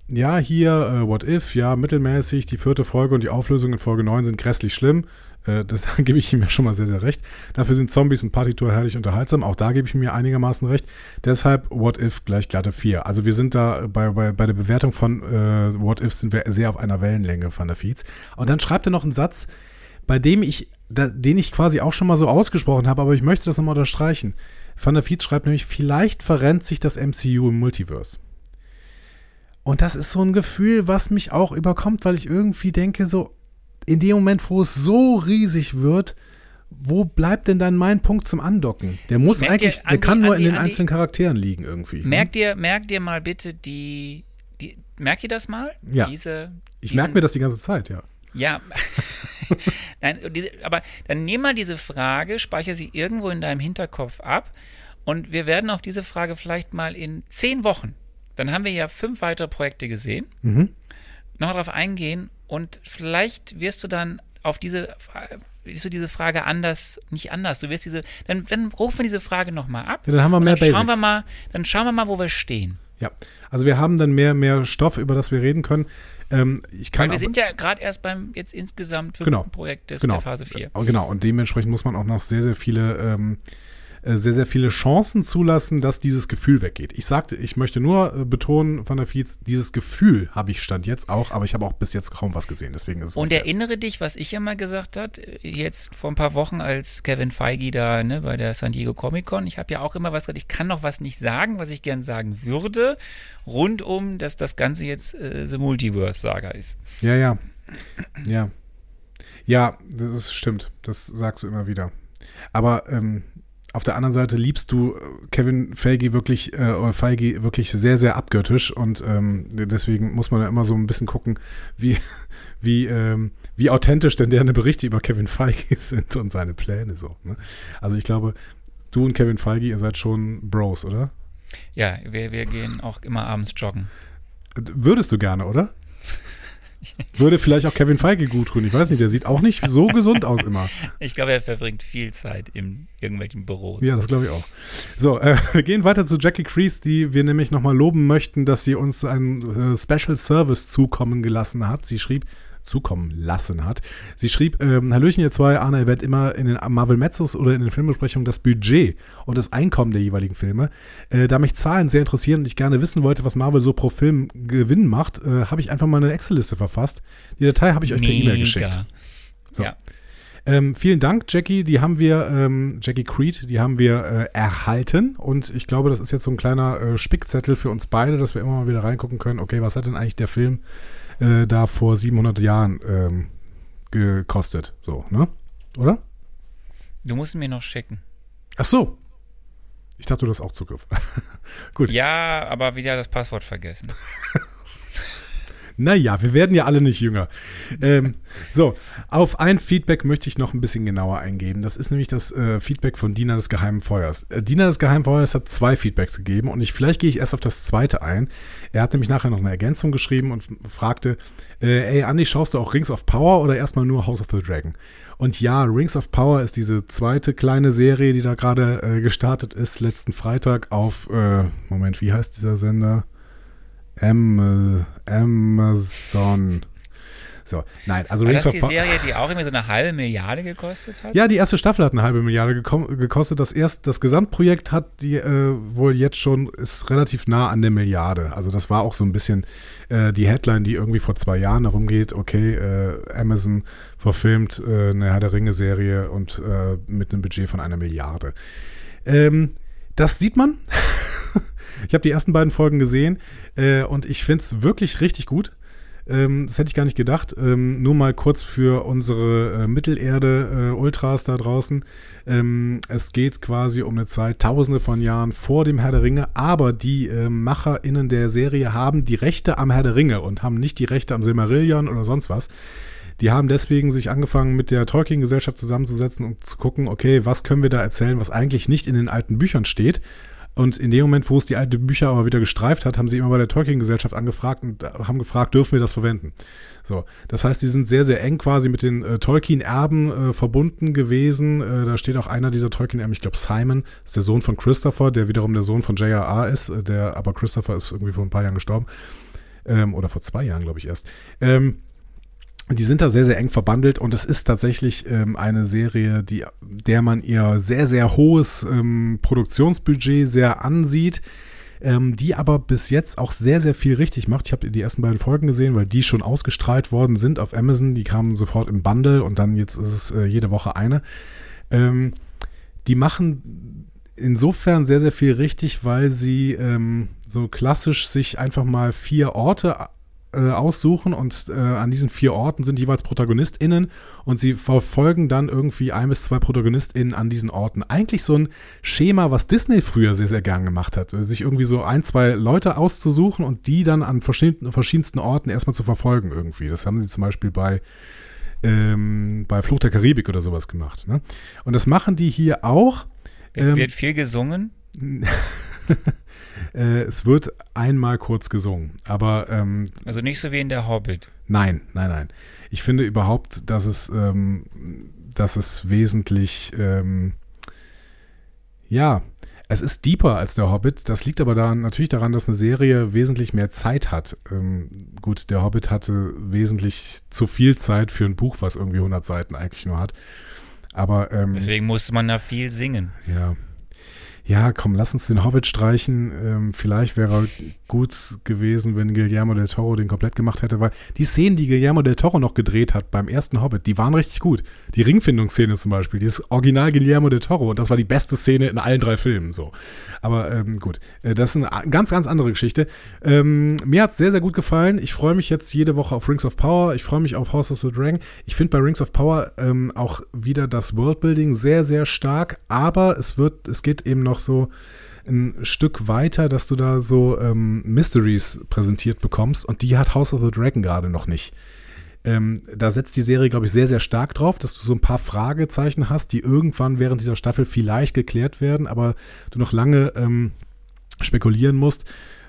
ja, hier, äh, What If, ja, mittelmäßig, die vierte Folge und die Auflösung in Folge 9 sind grässlich schlimm. Äh, das, da gebe ich ihm ja schon mal sehr, sehr recht. Dafür sind Zombies und Partytour herrlich unterhaltsam. Auch da gebe ich mir einigermaßen recht. Deshalb What If gleich glatte 4. Also wir sind da bei, bei, bei der Bewertung von äh, What If sind wir sehr auf einer Wellenlänge von der Feeds. Und dann schreibt er noch einen Satz, bei dem ich, da, den ich quasi auch schon mal so ausgesprochen habe, aber ich möchte das nochmal unterstreichen. Van der Fietz schreibt nämlich, vielleicht verrennt sich das MCU im Multiverse. Und das ist so ein Gefühl, was mich auch überkommt, weil ich irgendwie denke, so, in dem Moment, wo es so riesig wird, wo bleibt denn dann mein Punkt zum Andocken? Der muss merkt eigentlich, ihr, der kann nur Andi, in den Andi, einzelnen Charakteren liegen irgendwie. Merkt ihr, merkt ihr mal bitte die, die merkt ihr das mal? Ja. Diese, ich merke mir das die ganze Zeit, ja. Ja, Nein, diese, aber dann nimm mal diese Frage, speichere sie irgendwo in deinem Hinterkopf ab und wir werden auf diese Frage vielleicht mal in zehn Wochen, dann haben wir ja fünf weitere Projekte gesehen, mhm. noch darauf eingehen und vielleicht wirst du dann auf diese, wirst du diese Frage anders, nicht anders, du wirst diese, dann, dann rufen wir diese Frage nochmal ab. Ja, dann haben wir mehr dann schauen wir mal, Dann schauen wir mal, wo wir stehen. Ja, also wir haben dann mehr, mehr Stoff, über das wir reden können. Ähm, ich kann Weil wir sind ja gerade erst beim jetzt insgesamt fünften genau, Projekt des, genau, der Phase 4. Genau, und dementsprechend muss man auch noch sehr, sehr viele ähm, äh, sehr, sehr viele Chancen zulassen, dass dieses Gefühl weggeht. Ich sagte, ich möchte nur äh, betonen, Van der Fietz, dieses Gefühl habe ich Stand jetzt auch, aber ich habe auch bis jetzt kaum was gesehen. Deswegen ist es Und erinnere dich, was ich immer gesagt habe, jetzt vor ein paar Wochen, als Kevin Feige da ne, bei der San Diego Comic Con, ich habe ja auch immer was gesagt, ich kann noch was nicht sagen, was ich gern sagen würde, rund um, dass das Ganze jetzt äh, The Multiverse-Saga ist. Ja, ja. Ja. Ja, das ist, stimmt. Das sagst du immer wieder. Aber ähm, auf der anderen Seite liebst du äh, Kevin Feige wirklich, äh, oder Feige wirklich sehr, sehr abgöttisch und ähm, deswegen muss man ja immer so ein bisschen gucken, wie, wie, ähm, wie authentisch denn deren Berichte über Kevin Feige sind und seine Pläne so. Ne? Also ich glaube, du und Kevin Feige, ihr seid schon Bros, oder? Ja, wir, wir gehen auch immer abends joggen. Würdest du gerne, oder? Würde vielleicht auch Kevin Feige gut tun. Ich weiß nicht, der sieht auch nicht so gesund aus immer. Ich glaube, er verbringt viel Zeit in irgendwelchen Büros. Ja, das glaube ich auch. So, äh, wir gehen weiter zu Jackie Crease, die wir nämlich nochmal loben möchten, dass sie uns einen äh, Special Service zukommen gelassen hat. Sie schrieb, zukommen lassen hat. Sie schrieb, ähm, Hallöchen ihr zwei, Arne erwähnt immer in den Marvel Mezzos oder in den Filmbesprechungen das Budget und das Einkommen der jeweiligen Filme. Äh, da mich Zahlen sehr interessieren und ich gerne wissen wollte, was Marvel so pro Film Gewinn macht, äh, habe ich einfach mal eine Excel-Liste verfasst. Die Datei habe ich euch per E-Mail geschickt. So. Ja. Ähm, vielen Dank, Jackie. Die haben wir, ähm, Jackie Creed, die haben wir äh, erhalten. Und ich glaube, das ist jetzt so ein kleiner äh, Spickzettel für uns beide, dass wir immer mal wieder reingucken können, okay, was hat denn eigentlich der Film äh, da vor 700 Jahren ähm, gekostet. So, ne? Oder? Du musst mir noch schicken. Ach so. Ich dachte, du hast auch Zugriff. Gut. Ja, aber wieder das Passwort vergessen. Naja, wir werden ja alle nicht jünger. Ähm, so, auf ein Feedback möchte ich noch ein bisschen genauer eingehen. Das ist nämlich das äh, Feedback von Dina des Geheimen Feuers. Äh, Dina des Geheimen Feuers hat zwei Feedbacks gegeben und ich, vielleicht gehe ich erst auf das zweite ein. Er hat nämlich nachher noch eine Ergänzung geschrieben und fragte, äh, ey Andi, schaust du auch Rings of Power oder erstmal nur House of the Dragon? Und ja, Rings of Power ist diese zweite kleine Serie, die da gerade äh, gestartet ist, letzten Freitag auf, äh, Moment, wie heißt dieser Sender? Am Amazon. So, nein, also War Rings das die Serie, die auch immer so eine halbe Milliarde gekostet hat? Ja, die erste Staffel hat eine halbe Milliarde gekostet. Das erst, das Gesamtprojekt hat die äh, wohl jetzt schon ist relativ nah an der Milliarde. Also das war auch so ein bisschen äh, die Headline, die irgendwie vor zwei Jahren herumgeht. Okay, äh, Amazon verfilmt äh, eine Herr der Ringe Serie und äh, mit einem Budget von einer Milliarde. Ähm, das sieht man. Ich habe die ersten beiden Folgen gesehen äh, und ich finde es wirklich richtig gut. Ähm, das hätte ich gar nicht gedacht. Ähm, nur mal kurz für unsere äh, Mittelerde-Ultras äh, da draußen. Ähm, es geht quasi um eine Zeit, tausende von Jahren vor dem Herr der Ringe, aber die äh, MacherInnen der Serie haben die Rechte am Herr der Ringe und haben nicht die Rechte am Silmarillion oder sonst was. Die haben deswegen sich angefangen, mit der Tolkien-Gesellschaft zusammenzusetzen und zu gucken, okay, was können wir da erzählen, was eigentlich nicht in den alten Büchern steht und in dem Moment, wo es die alten Bücher aber wieder gestreift hat, haben sie immer bei der Tolkien-Gesellschaft angefragt und haben gefragt, dürfen wir das verwenden? So, das heißt, die sind sehr, sehr eng quasi mit den äh, Tolkien-Erben äh, verbunden gewesen. Äh, da steht auch einer dieser Tolkien-Erben, ich glaube Simon, ist der Sohn von Christopher, der wiederum der Sohn von J.R.R. ist, äh, der, aber Christopher ist irgendwie vor ein paar Jahren gestorben. Ähm, oder vor zwei Jahren, glaube ich, erst. Ähm, die sind da sehr, sehr eng verbandelt und es ist tatsächlich ähm, eine Serie, die, der man ihr sehr, sehr hohes ähm, Produktionsbudget sehr ansieht, ähm, die aber bis jetzt auch sehr, sehr viel richtig macht. Ich habe die ersten beiden Folgen gesehen, weil die schon ausgestrahlt worden sind auf Amazon. Die kamen sofort im Bundle und dann jetzt ist es äh, jede Woche eine. Ähm, die machen insofern sehr, sehr viel richtig, weil sie ähm, so klassisch sich einfach mal vier Orte äh, aussuchen und äh, an diesen vier Orten sind jeweils ProtagonistInnen und sie verfolgen dann irgendwie ein bis zwei ProtagonistInnen an diesen Orten. Eigentlich so ein Schema, was Disney früher sehr, sehr gern gemacht hat. Sich irgendwie so ein, zwei Leute auszusuchen und die dann an verschiedenen, verschiedensten Orten erstmal zu verfolgen irgendwie. Das haben sie zum Beispiel bei ähm, bei Fluch der Karibik oder sowas gemacht. Ne? Und das machen die hier auch. Ähm, Wird viel gesungen? Äh, es wird einmal kurz gesungen, aber ähm, also nicht so wie in der Hobbit. Nein, nein, nein. Ich finde überhaupt, dass es, ähm, dass es wesentlich, ähm, ja, es ist deeper als der Hobbit. Das liegt aber daran, natürlich daran, dass eine Serie wesentlich mehr Zeit hat. Ähm, gut, der Hobbit hatte wesentlich zu viel Zeit für ein Buch, was irgendwie 100 Seiten eigentlich nur hat. Aber ähm, deswegen musste man da viel singen. Ja, ja, komm, lass uns den Hobbit streichen. Ähm, vielleicht wäre gut gewesen, wenn Guillermo del Toro den komplett gemacht hätte, weil die Szenen, die Guillermo del Toro noch gedreht hat beim ersten Hobbit, die waren richtig gut. Die Ringfindungsszene zum Beispiel, die ist original Guillermo del Toro und das war die beste Szene in allen drei Filmen. So. Aber ähm, gut, äh, das ist eine ganz, ganz andere Geschichte. Ähm, mir hat es sehr, sehr gut gefallen. Ich freue mich jetzt jede Woche auf Rings of Power. Ich freue mich auf House of the Dragon. Ich finde bei Rings of Power ähm, auch wieder das Worldbuilding sehr, sehr stark, aber es wird, es geht eben noch so ein Stück weiter, dass du da so ähm, Mysteries präsentiert bekommst und die hat House of the Dragon gerade noch nicht. Ähm, da setzt die Serie, glaube ich, sehr, sehr stark drauf, dass du so ein paar Fragezeichen hast, die irgendwann während dieser Staffel vielleicht geklärt werden, aber du noch lange ähm, spekulieren musst.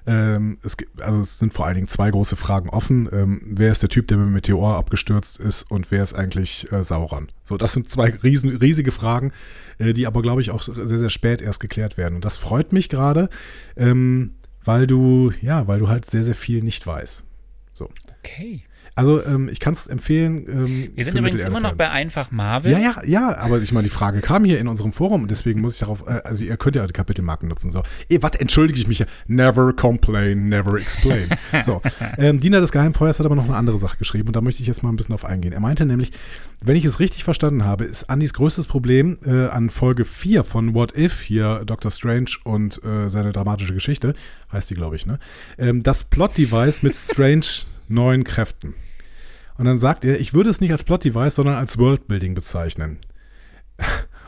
Ähm, es, gibt, also es sind vor allen Dingen zwei große Fragen offen. Ähm, wer ist der Typ, der mit dem Meteor abgestürzt ist und wer ist eigentlich äh, Sauron? So, das sind zwei riesen, riesige Fragen, äh, die aber, glaube ich, auch sehr, sehr spät erst geklärt werden. Und das freut mich gerade, ähm, weil du, ja, weil du halt sehr, sehr viel nicht weißt. So. Okay. Also ähm, ich kann es empfehlen. Ähm, Wir sind übrigens immer noch bei einfach Marvel. Ja, ja, ja, aber ich meine, die Frage kam hier in unserem Forum und deswegen muss ich darauf, äh, also ihr könnt ja die Kapitelmarken nutzen. So, eh, was entschuldige ich mich hier? Never complain, never explain. so, ähm, Diener des Geheimfeuers hat aber noch eine andere Sache geschrieben und da möchte ich jetzt mal ein bisschen auf eingehen. Er meinte nämlich, wenn ich es richtig verstanden habe, ist Andys größtes Problem äh, an Folge 4 von What If, hier Doctor Strange und äh, seine dramatische Geschichte, heißt die, glaube ich, ne? Ähm, das Plot-Device mit Strange neuen Kräften. Und dann sagt er, ich würde es nicht als Plot-Device, sondern als Worldbuilding bezeichnen.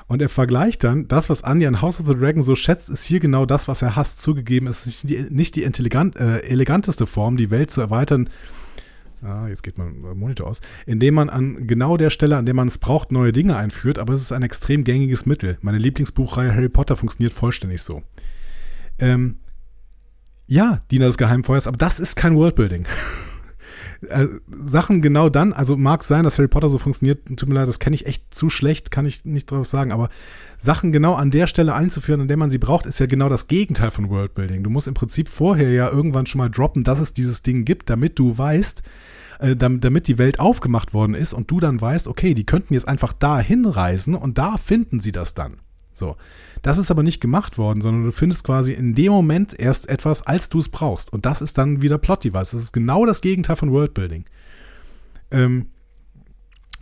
Und er vergleicht dann, das, was Anja in House of the Dragon so schätzt, ist hier genau das, was er hasst. Zugegeben, es ist nicht die, nicht äh, eleganteste Form, die Welt zu erweitern. Ah, jetzt geht mein Monitor aus. Indem man an genau der Stelle, an der man es braucht, neue Dinge einführt, aber es ist ein extrem gängiges Mittel. Meine Lieblingsbuchreihe Harry Potter funktioniert vollständig so. Ähm, ja, Diener des Geheimfeuers, aber das ist kein Worldbuilding. äh, Sachen genau dann, also mag sein, dass Harry Potter so funktioniert, tut mir leid, das kenne ich echt zu schlecht, kann ich nicht drauf sagen, aber Sachen genau an der Stelle einzuführen, an der man sie braucht, ist ja genau das Gegenteil von Worldbuilding. Du musst im Prinzip vorher ja irgendwann schon mal droppen, dass es dieses Ding gibt, damit du weißt, äh, dam- damit die Welt aufgemacht worden ist und du dann weißt, okay, die könnten jetzt einfach da hinreisen und da finden sie das dann. So. Das ist aber nicht gemacht worden, sondern du findest quasi in dem Moment erst etwas, als du es brauchst. Und das ist dann wieder Plot-Device. Das ist genau das Gegenteil von Worldbuilding. Ähm,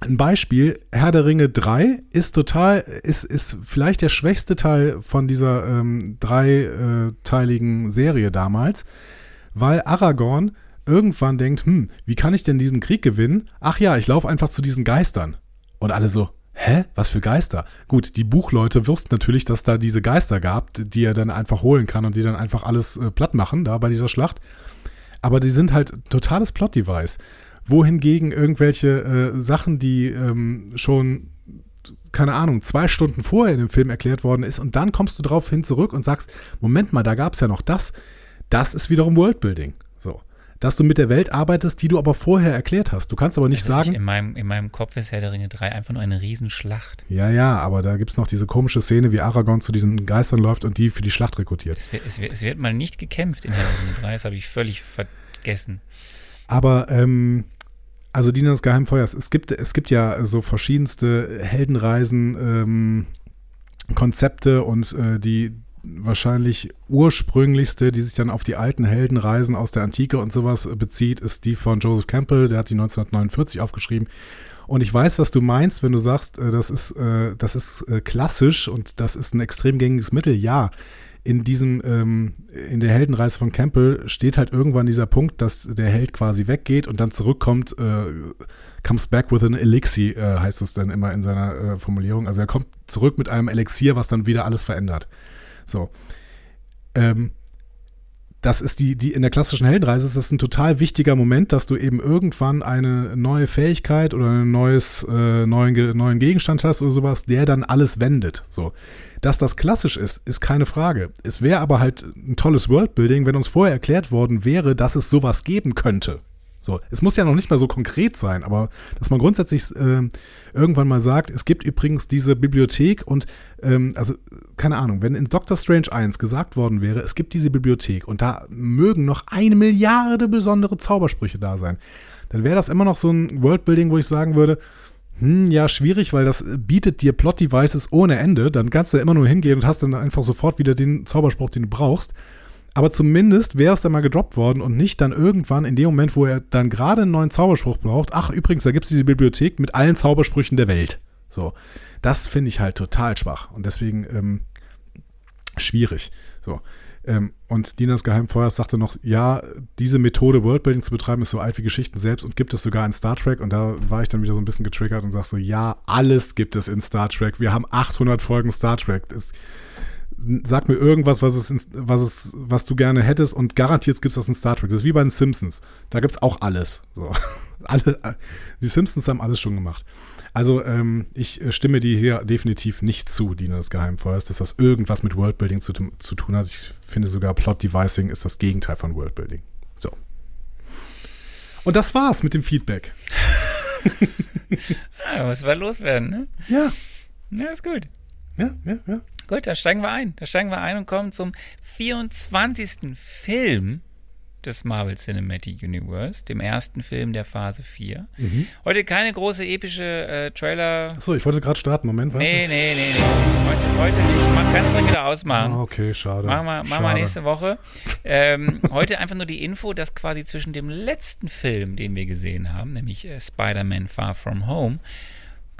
ein Beispiel, Herr der Ringe 3 ist total, ist, ist vielleicht der schwächste Teil von dieser ähm, dreiteiligen Serie damals, weil Aragorn irgendwann denkt, hm, wie kann ich denn diesen Krieg gewinnen? Ach ja, ich laufe einfach zu diesen Geistern. Und alle so, hä, was für Geister? Gut, die Buchleute wussten natürlich, dass da diese Geister gab, die er dann einfach holen kann und die dann einfach alles äh, platt machen, da bei dieser Schlacht. Aber die sind halt totales Plot-Device. Wohingegen irgendwelche äh, Sachen, die ähm, schon, keine Ahnung, zwei Stunden vorher in dem Film erklärt worden ist und dann kommst du drauf hin zurück und sagst, Moment mal, da gab es ja noch das. Das ist wiederum Worldbuilding. Dass du mit der Welt arbeitest, die du aber vorher erklärt hast. Du kannst aber nicht Also sagen, in, meinem, in meinem Kopf ist Herr der Ringe 3 einfach nur eine Riesenschlacht. Ja, ja, aber da gibt es noch diese komische Szene, wie Aragorn zu diesen Geistern läuft und die für die Schlacht rekrutiert. Es wird, es wird, es wird mal nicht gekämpft in Herr der Ringe 3, das habe ich völlig vergessen. Aber, ähm, also Diener des Geheimfeuers, es gibt, es gibt ja so verschiedenste Heldenreisen, ähm, Konzepte und äh, die wahrscheinlich ursprünglichste, die sich dann auf die alten Heldenreisen aus der Antike und sowas bezieht, ist die von Joseph Campbell, der hat die 1949 aufgeschrieben. Und ich weiß, was du meinst, wenn du sagst, äh, das ist, äh, das ist äh, klassisch und das ist ein extrem gängiges Mittel. Ja, in diesem, ähm, in der Heldenreise von Campbell steht halt irgendwann dieser Punkt, dass der Held quasi weggeht und dann zurückkommt, comes back with an elixir, heißt es dann immer in seiner Formulierung. Also er kommt zurück mit einem Elixier, was dann wieder alles verändert. So. Ähm, das ist die, die in der klassischen Heldenreise ist das ein total wichtiger Moment, dass du eben irgendwann eine neue Fähigkeit oder einen neues, äh, neuen, neuen Gegenstand hast oder sowas, der dann alles wendet. So. Dass das klassisch ist, ist keine Frage. Es wäre aber halt ein tolles Worldbuilding, wenn uns vorher erklärt worden wäre, dass es sowas geben könnte. So, es muss ja noch nicht mal so konkret sein, aber dass man grundsätzlich ähm, irgendwann mal sagt, es gibt übrigens diese Bibliothek und ähm, also keine Ahnung, wenn in Doctor Strange 1 gesagt worden wäre, es gibt diese Bibliothek und da mögen noch eine Milliarde besondere Zaubersprüche da sein, dann wäre das immer noch so ein Worldbuilding, wo ich sagen würde, hm, ja, schwierig, weil das bietet dir Plot-Devices ohne Ende. Dann kannst du immer nur hingehen und hast dann einfach sofort wieder den Zauberspruch, den du brauchst. Aber zumindest wäre es dann mal gedroppt worden und nicht dann irgendwann in dem Moment, wo er dann gerade einen neuen Zauberspruch braucht. Ach, übrigens, da gibt es diese Bibliothek mit allen Zaubersprüchen der Welt. So, das finde ich halt total schwach und deswegen ähm, schwierig. So. Ähm, und Dinas Geheimfeuers sagte noch, ja, diese Methode Worldbuilding zu betreiben ist so alt wie Geschichten selbst und gibt es sogar in Star Trek. Und da war ich dann wieder so ein bisschen getriggert und sag so, ja, alles gibt es in Star Trek. Wir haben 800 Folgen Star Trek. Das, sag mir irgendwas, was es, was es, was du gerne hättest und garantiert gibt es das in Star Trek. Das ist wie bei den Simpsons. Da gibt es auch alles. So. alle, die Simpsons haben alles schon gemacht. Also ähm, ich äh, stimme dir hier definitiv nicht zu, Diener des Geheimfeuers, dass das irgendwas mit Worldbuilding zu, zu tun hat. Ich finde sogar Plot-Devising ist das Gegenteil von Worldbuilding. So. Und das war's mit dem Feedback. ah, muss mal loswerden, ne? Ja. Ja, ist gut. Ja, ja, ja. Gut, da steigen wir ein. Da steigen wir ein und kommen zum 24. Film des Marvel Cinematic Universe, dem ersten Film der Phase 4. Mhm. Heute keine große epische äh, Trailer. Achso, ich wollte gerade starten. Moment, warte. Nee, nee, nee, nee. Heute, heute nicht. Mach ganz dringend wieder ausmachen. Ah, okay, schade. Machen wir, wir nächste Woche. Ähm, heute einfach nur die Info, dass quasi zwischen dem letzten Film, den wir gesehen haben, nämlich äh, Spider-Man Far From Home,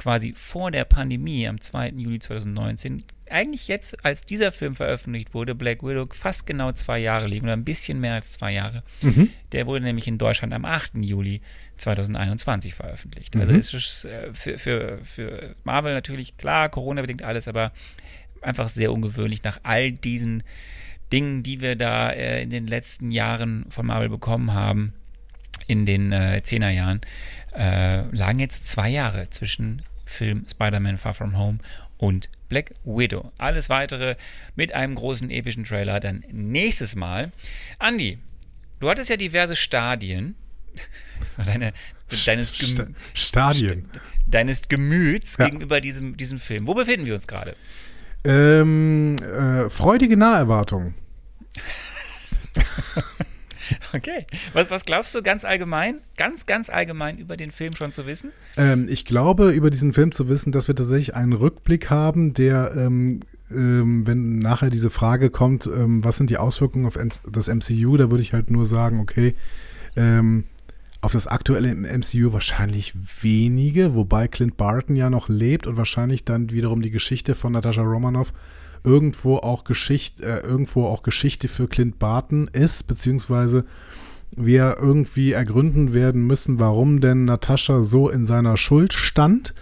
quasi vor der Pandemie am 2. Juli 2019, eigentlich jetzt, als dieser Film veröffentlicht wurde, Black Widow fast genau zwei Jahre liegen oder ein bisschen mehr als zwei Jahre. Mhm. Der wurde nämlich in Deutschland am 8. Juli 2021 veröffentlicht. Also Mhm. es ist äh, für, für, für Marvel natürlich klar, Corona bedingt alles, aber einfach sehr ungewöhnlich nach all diesen Dingen, die wir da äh, in den letzten Jahren von Marvel bekommen haben, in den äh, 10er Jahren, äh, lagen jetzt zwei Jahre zwischen Film Spider-Man Far From Home und Black Widow. Alles weitere mit einem großen epischen Trailer dann nächstes Mal. Andy, du hattest ja diverse Stadien deine, deines, Gemü Stadien. deines Gemüts Ja. gegenüber diesem, diesem Film. Wo befinden wir uns gerade? Ähm, äh, freudige Naherwartung. Okay. Was, was glaubst du ganz allgemein, ganz, ganz allgemein über den Film schon zu wissen? Ähm, ich glaube, über diesen Film zu wissen, dass wir tatsächlich einen Rückblick haben, der, ähm, ähm, wenn nachher diese Frage kommt, ähm, was sind die Auswirkungen auf das MCU, da würde ich halt nur sagen, okay, ähm, auf das aktuelle MCU wahrscheinlich wenige, wobei Clint Barton ja noch lebt und wahrscheinlich dann wiederum die Geschichte von Natascha Romanoff irgendwo auch Geschichte, äh, irgendwo auch Geschichte für Clint Barton ist, beziehungsweise wir irgendwie ergründen werden müssen, warum denn Natascha so in seiner Schuld stand.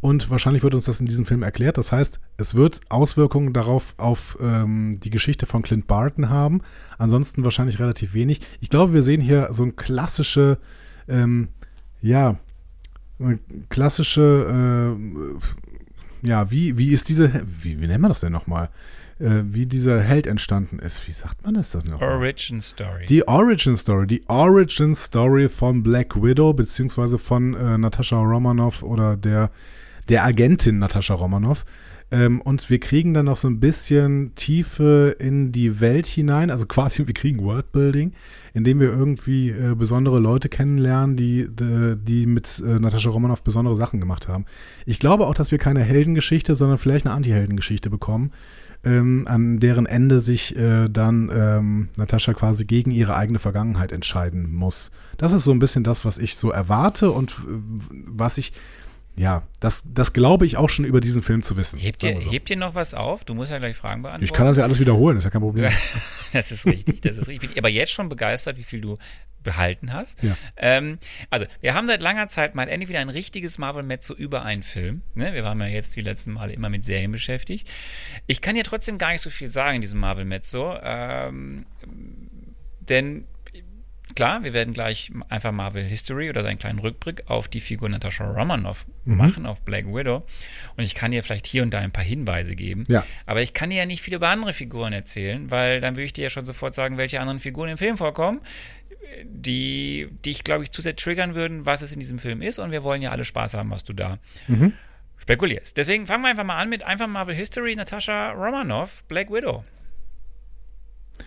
Und wahrscheinlich wird uns das in diesem Film erklärt. Das heißt, es wird Auswirkungen darauf auf ähm, die Geschichte von Clint Barton haben. Ansonsten wahrscheinlich relativ wenig. Ich glaube, wir sehen hier so ein klassische, ähm, ja, eine klassische, äh, ja, wie, wie ist diese, wie, wie nennen wir das denn nochmal? Äh, wie dieser Held entstanden ist. Wie sagt man das denn noch? Origin Story. Die Origin Story, die Origin Story von Black Widow, beziehungsweise von äh, Natascha Romanoff oder der, der Agentin Natascha Romanoff. Ähm, und wir kriegen dann noch so ein bisschen Tiefe in die Welt hinein, also quasi wir kriegen Worldbuilding, indem wir irgendwie äh, besondere Leute kennenlernen, die, die, die mit äh, Natascha Romanoff besondere Sachen gemacht haben. Ich glaube auch, dass wir keine Heldengeschichte, sondern vielleicht eine Anti-Heldengeschichte bekommen ähm, an deren Ende sich äh, dann ähm, Natascha quasi gegen ihre eigene Vergangenheit entscheiden muss. Das ist so ein bisschen das, was ich so erwarte und äh, was ich, ja, das, das glaube ich auch schon über diesen Film zu wissen. Hebt dir, so. hebt dir noch was auf? Du musst ja gleich Fragen beantworten. ich kann das ja alles wiederholen, ist ja kein Problem. Das ist richtig, das ist richtig. Ich bin aber jetzt schon begeistert, wie viel du behalten hast. Ja. Ähm, also, wir haben seit langer Zeit mal endlich wieder ein richtiges Marvel-Mezzo über einen Film. Ne? Wir waren ja jetzt die letzten Male immer mit Serien beschäftigt. Ich kann ja trotzdem gar nicht so viel sagen in diesem Marvel-Mezzo, ähm, denn klar, wir werden gleich einfach Marvel History oder einen kleinen Rückblick auf die Figur Natascha Romanoff Mhm. machen, auf Black Widow. Und ich kann dir vielleicht hier und da ein paar Hinweise geben. Ja. Aber ich kann dir ja nicht viel über andere Figuren erzählen, weil dann würde ich dir ja schon sofort sagen, welche anderen Figuren im Film vorkommen, die dich, glaube ich, zu sehr triggern würden, was es in diesem Film ist. Und wir wollen ja alle Spaß haben, was du da Mhm. spekulierst. Deswegen fangen wir einfach mal an mit einfach Marvel History, Natascha Romanoff, Black Widow.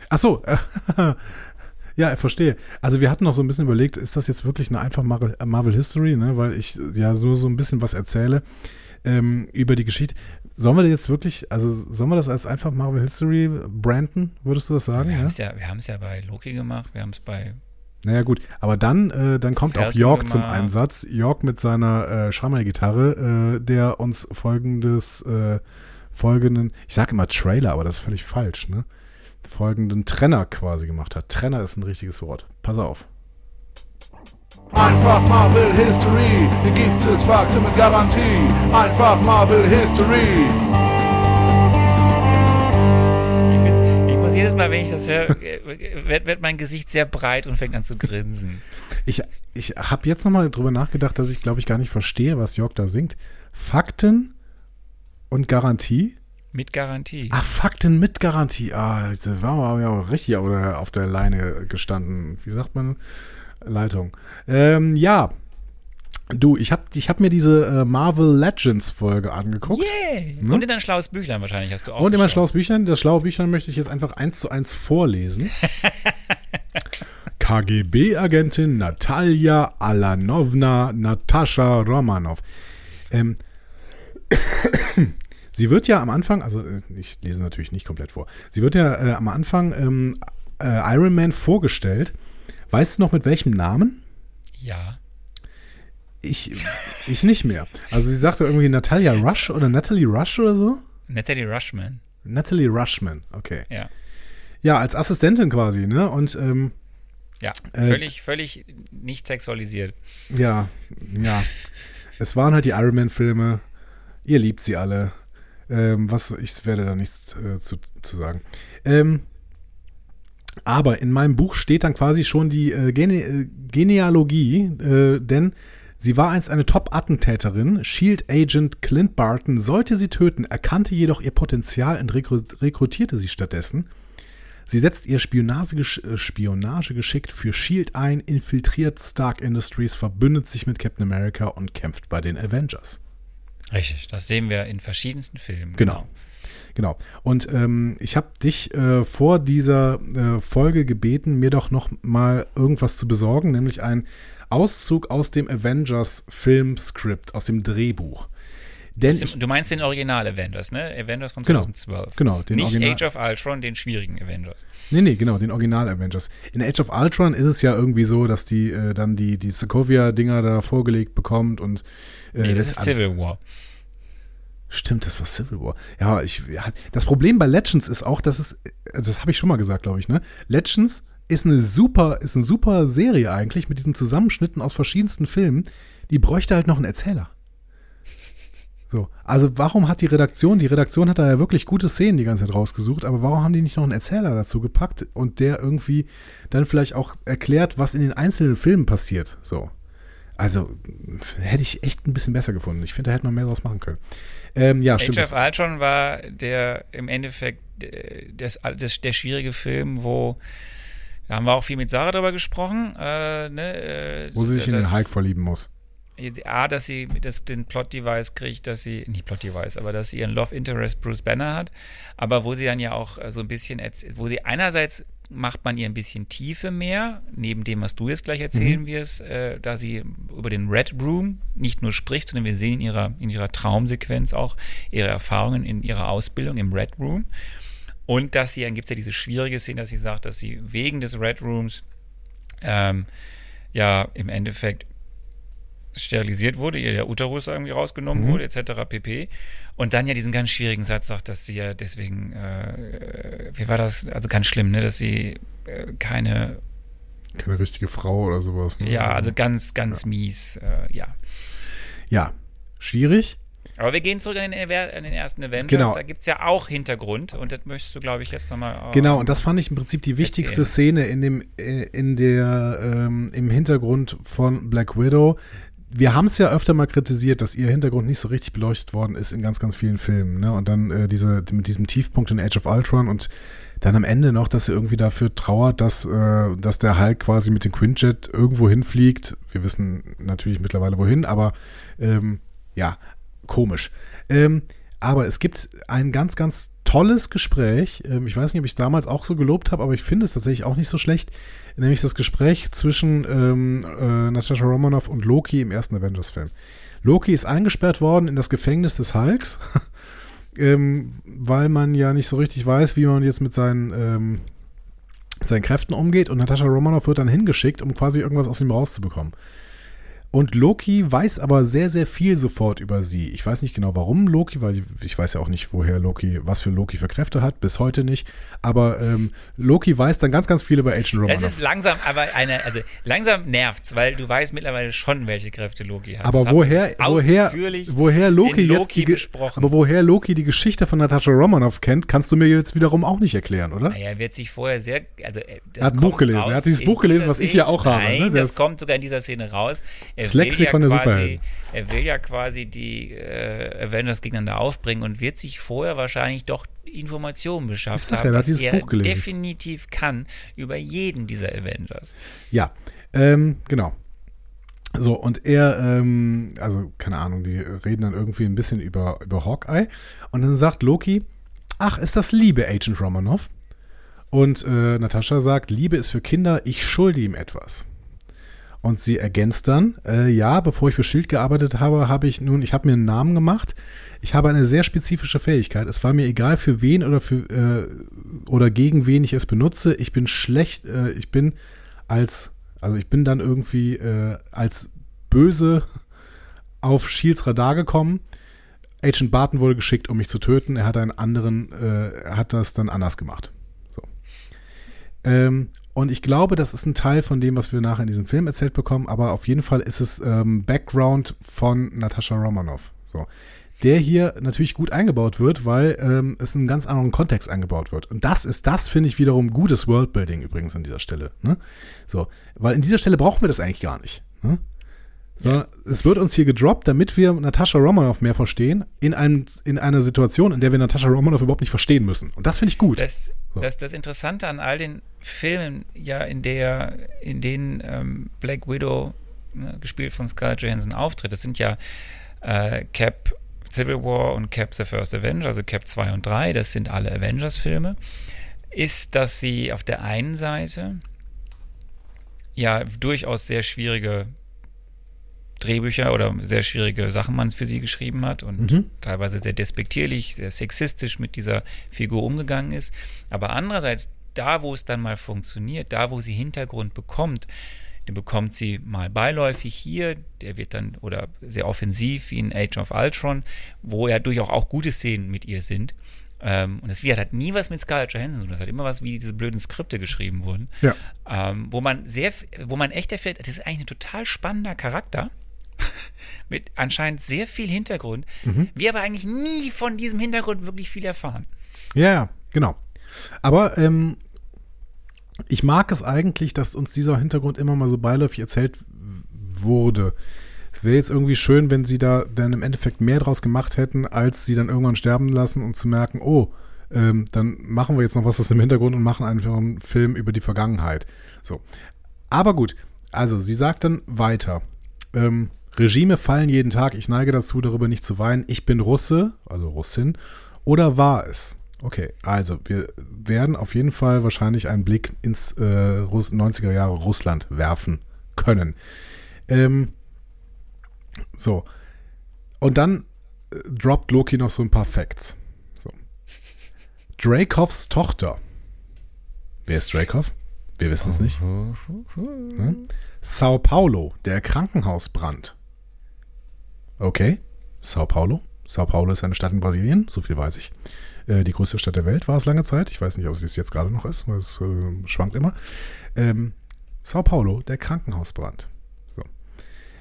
Ach so, ja, ich verstehe. Also wir hatten noch so ein bisschen überlegt, ist das jetzt wirklich eine einfach Marvel, Marvel History, ne? weil ich ja nur so ein bisschen was erzähle ähm, über die Geschichte. Sollen wir jetzt wirklich, also sollen wir das als einfach Marvel History branden, würdest du das sagen? Wir ja? haben es ja, ja bei Loki gemacht, wir haben es bei Naja gut, aber dann, äh, dann kommt auch York zum. Einsatz. York mit seiner äh, Schammer-Gitarre, äh, der uns folgendes, äh, folgenden, ich sage immer Trailer, aber das ist völlig falsch, ne? Folgenden Trenner quasi gemacht hat. Trenner ist ein richtiges Wort. Pass auf. Einfach Marvel History, hier gibt es Fakten mit Garantie. Einfach Marvel History. Jedes Mal, wenn ich das höre, wird, wird mein Gesicht sehr breit und fängt an zu grinsen. Ich, ich habe jetzt nochmal drüber nachgedacht, dass ich glaube ich gar nicht verstehe, was Jörg da singt. Fakten und Garantie? Mit Garantie. Ach, Fakten mit Garantie. Ah, das war ja auch richtig auf der Leine gestanden. Wie sagt man? Leitung. Ähm, ja. Du, ich habe ich hab mir diese äh, Marvel Legends Folge angeguckt. Yay! Und in dein schlaues Büchlein wahrscheinlich hast du auch. Und in mein schlaues Büchlein. Das schlaue Büchlein möchte ich jetzt einfach eins zu eins vorlesen. KGB-Agentin Natalia Alanovna Natascha Romanov. Ähm, sie wird ja am Anfang, also äh, ich lese natürlich nicht komplett vor, sie wird ja äh, am Anfang ähm, äh, Iron Man vorgestellt. Weißt du noch mit welchem Namen? Ja. Ich, ich nicht mehr. Also sie sagte irgendwie Natalia Rush oder Natalie Rush oder so? Natalie Rushman. Natalie Rushman, okay. Ja. Ja, als Assistentin quasi, ne? Und ähm, Ja. Äh, völlig, völlig nicht sexualisiert. ja, ja. Es waren halt die Iron Man-Filme. Ihr liebt sie alle. Ähm, was, ich werde da nichts äh, zu, zu sagen. Ähm, aber in meinem Buch steht dann quasi schon die äh, Gene äh, Genealogie, äh, denn sie war einst eine Top-Attentäterin. Shield Agent Clint Barton sollte sie töten, erkannte jedoch ihr Potenzial und rekru rekrutierte sie stattdessen. Sie setzt ihr Spionagegesch äh, Spionagegeschick für Shield ein, infiltriert Stark Industries, verbündet sich mit Captain America und kämpft bei den Avengers. Richtig. Das sehen wir in verschiedensten Filmen. Genau. Genau. Und ähm, ich habe dich äh, vor dieser äh, Folge gebeten, mir doch noch mal irgendwas zu besorgen, nämlich ein Auszug aus dem Avengers Filmskript, aus dem Drehbuch. Denn ich, Du meinst den Original Avengers, ne? Avengers von Genau. 2012. Genau, den Nicht Original- Age of Ultron, den schwierigen Avengers. nee, nee, genau, den Original Avengers. In Age of Ultron ist es ja irgendwie so, dass die äh, dann die, die Sokovia-Dinger da vorgelegt bekommt und Nee, das ist alles- Civil War. Stimmt, das war Civil War. Ja, ich, das Problem bei Legends ist auch, dass es, also das habe ich schon mal gesagt, glaube ich, ne? Legends ist eine super, ist eine super Serie eigentlich mit diesen Zusammenschnitten aus verschiedensten Filmen. Die bräuchte halt noch einen Erzähler. So, also warum hat die Redaktion, die Redaktion hat da ja wirklich gute Szenen die ganze Zeit rausgesucht, aber warum haben die nicht noch einen Erzähler dazu gepackt und der irgendwie dann vielleicht auch erklärt, was in den einzelnen Filmen passiert? So. Also hätte ich echt ein bisschen besser gefunden. Ich finde, da hätte man mehr draus machen können. Ähm, ja, stimmt. Age of das- Ultron war der im Endeffekt äh, das, das, der schwierige Film, wo da haben wir auch viel mit Sarah drüber gesprochen, äh, ne, äh, Wo sie sich in den das- Hulk verlieben muss. A, dass sie das, den Plot-Device kriegt, dass sie, nicht Plot-Device, aber dass sie ihren Love Interest Bruce Banner hat, aber wo sie dann ja auch äh, so ein bisschen, wo sie einerseits macht man ihr ein bisschen Tiefe mehr, neben dem, was du jetzt gleich erzählen wirst, äh, da sie über den Red Room nicht nur spricht, sondern wir sehen in ihrer, in ihrer Traumsequenz auch ihre Erfahrungen in ihrer Ausbildung im Red Room. Und dass sie, dann gibt es ja diese schwierige Szene, dass sie sagt, dass sie wegen des Red Rooms ähm, ja im Endeffekt sterilisiert wurde, ihr der Uterus irgendwie rausgenommen Mhm. wurde, etc. pp. Und dann ja diesen ganz schwierigen Satz sagt, dass sie ja deswegen, äh, wie war das, also ganz schlimm, ne, dass sie äh, keine, Keine richtige Frau oder sowas. Ne? ja, also ganz, ganz mies, äh, ja. Ja, schwierig. Aber wir gehen zurück an den, Aver- an den ersten Avengers, Genau. da gibt es ja auch Hintergrund und das möchtest du, glaube ich, jetzt nochmal Genau, und das fand ich im Prinzip die wichtigste Erzählen. Szene in dem, äh, in der, ähm, im Hintergrund von Black Widow. Wir haben es ja öfter mal kritisiert, dass ihr Hintergrund nicht so richtig beleuchtet worden ist in ganz, ganz vielen Filmen. Ne? Und dann äh, diese, mit diesem Tiefpunkt in Age of Ultron und dann am Ende noch, dass sie irgendwie dafür trauert, dass, äh, dass der Hulk quasi mit dem Quinjet irgendwo hinfliegt. Wir wissen natürlich mittlerweile wohin, aber ähm, ja, komisch. Ähm, aber es gibt ein ganz, ganz tolles Gespräch. Ähm, ich weiß nicht, ob ich es damals auch so gelobt habe, aber ich finde es tatsächlich auch nicht so schlecht. Nämlich das Gespräch zwischen ähm, äh, Natascha Romanoff und Loki im ersten Avengers-Film. Loki ist eingesperrt worden in das Gefängnis des Hulks, ähm, weil man ja nicht so richtig weiß, wie man jetzt mit seinen, ähm, seinen Kräften umgeht. Und Natascha Romanoff wird dann hingeschickt, um quasi irgendwas aus ihm rauszubekommen. Und Loki weiß aber sehr, sehr viel sofort über sie. Ich weiß nicht genau, warum Loki, weil ich, weiß ja auch nicht, woher Loki, was für Loki für Kräfte hat, bis heute nicht. Aber ähm, Loki weiß dann ganz, ganz viel über Agent Romanoff. Das ist langsam, aber eine, also langsam nervt's, weil du weißt mittlerweile schon, welche Kräfte Loki hat. aber Das woher, woher, woher Loki, in jetzt Loki die, besprochen. aber woher Loki die Geschichte von Natascha Romanoff kennt, kannst du mir jetzt wiederum auch nicht erklären, oder? Naja, er wird sich vorher sehr. Also, äh, das Er hat ein Buch gelesen. Er hat dieses Buch gelesen, was ich ja auch habe, Nein, ne? das, Das- kommt sogar in dieser Szene raus. Er Das will Lexikon ja der quasi. Er will ja quasi die äh, Avengers gegeneinander aufbringen und wird sich vorher wahrscheinlich doch Informationen beschafft haben, er was er gelesen. definitiv kann über jeden dieser Avengers. Ja, ähm, genau. So, und er, ähm, also keine Ahnung, die reden dann irgendwie ein bisschen über, über Hawkeye. Und dann sagt Loki, ach, ist das Liebe, Agent Romanoff? Und äh, Natascha sagt, Liebe ist für Kinder, ich schulde ihm etwas. Und sie ergänzt dann, äh, ja, bevor ich für Schild gearbeitet habe, habe ich nun, ich habe mir einen Namen gemacht. Ich habe eine sehr spezifische Fähigkeit. Es war mir egal, für wen oder für äh, oder gegen wen ich es benutze. Ich bin schlecht, äh, ich bin als, also ich bin dann irgendwie äh, als böse auf Shields Radar gekommen. Agent Barton wurde geschickt, um mich zu töten. Er hat einen anderen, äh, er hat das dann anders gemacht. So. Ähm, und ich glaube, das ist ein Teil von dem, was wir nachher in diesem Film erzählt bekommen, aber auf jeden Fall ist es ähm, Background von Natascha Romanoff. So. Der hier natürlich gut eingebaut wird, weil ähm, es in einen ganz anderen Kontext eingebaut wird. Und das ist, das finde ich wiederum gutes Worldbuilding übrigens an dieser Stelle. Ne? So, weil in dieser Stelle brauchen wir das eigentlich gar nicht. Ne? Sondern es wird uns hier gedroppt, damit wir Natascha Romanoff mehr verstehen, in, einem, in einer Situation, in der wir Natascha Romanoff überhaupt nicht verstehen müssen. Und das finde ich gut. Das, So. das, das Interessante an all den Filmen, ja, in der, in denen ähm, Black Widow, ne, gespielt von Scarlett Johansson, auftritt, das sind ja äh, Cap Civil War und Cap The First Avenger, also Cap 2 und 3, das sind alle Avengers-Filme, ist, dass sie auf der einen Seite ja durchaus sehr schwierige Drehbücher oder sehr schwierige Sachen man für sie geschrieben hat und Mhm. teilweise sehr despektierlich, sehr sexistisch mit dieser Figur umgegangen ist. Aber andererseits, da wo es dann mal funktioniert, da wo sie Hintergrund bekommt, den bekommt sie mal beiläufig hier, der wird dann, oder sehr offensiv wie in Age of Ultron, wo ja durchaus auch gute Szenen mit ihr sind. Ähm, und das wird hat nie was mit Scarlett Johansson zu tun. Das hat immer was, wie diese blöden Skripte geschrieben wurden. Ja. Ähm, wo man sehr, wo man echt erfährt, das ist eigentlich ein total spannender Charakter. mit anscheinend sehr viel Hintergrund. Wir aber eigentlich nie von diesem Hintergrund wirklich viel erfahren. Ja, ja, genau. Aber ähm, ich mag es eigentlich, dass uns dieser Hintergrund immer mal so beiläufig erzählt wurde. Es wäre jetzt irgendwie schön, wenn sie da dann im Endeffekt mehr draus gemacht hätten, als sie dann irgendwann sterben lassen und zu merken, oh, ähm, dann machen wir jetzt noch was aus dem Hintergrund und machen einfach einen Film über die Vergangenheit. So. Aber gut, also sie sagt dann weiter. Ähm, Regime fallen jeden Tag. Ich neige dazu, darüber nicht zu weinen. Ich bin Russe, also Russin. Oder war es? Okay, also wir werden auf jeden Fall wahrscheinlich einen Blick ins äh, Russ 90er Jahre Russland werfen können. Ähm, so. Und dann äh, droppt Loki noch so ein paar Facts. So. Dracovs Tochter. Wer ist Dracov? Wir wissen es nicht. Ne? Sao Paulo, der Krankenhausbrand. Okay, Sao Paulo. Sao Paulo ist eine Stadt in Brasilien, so viel weiß ich. Äh, die größte Stadt der Welt war es lange Zeit. Ich weiß nicht, ob es jetzt gerade noch ist, weil es äh, schwankt immer. Ähm, Sao Paulo, der Krankenhausbrand. So.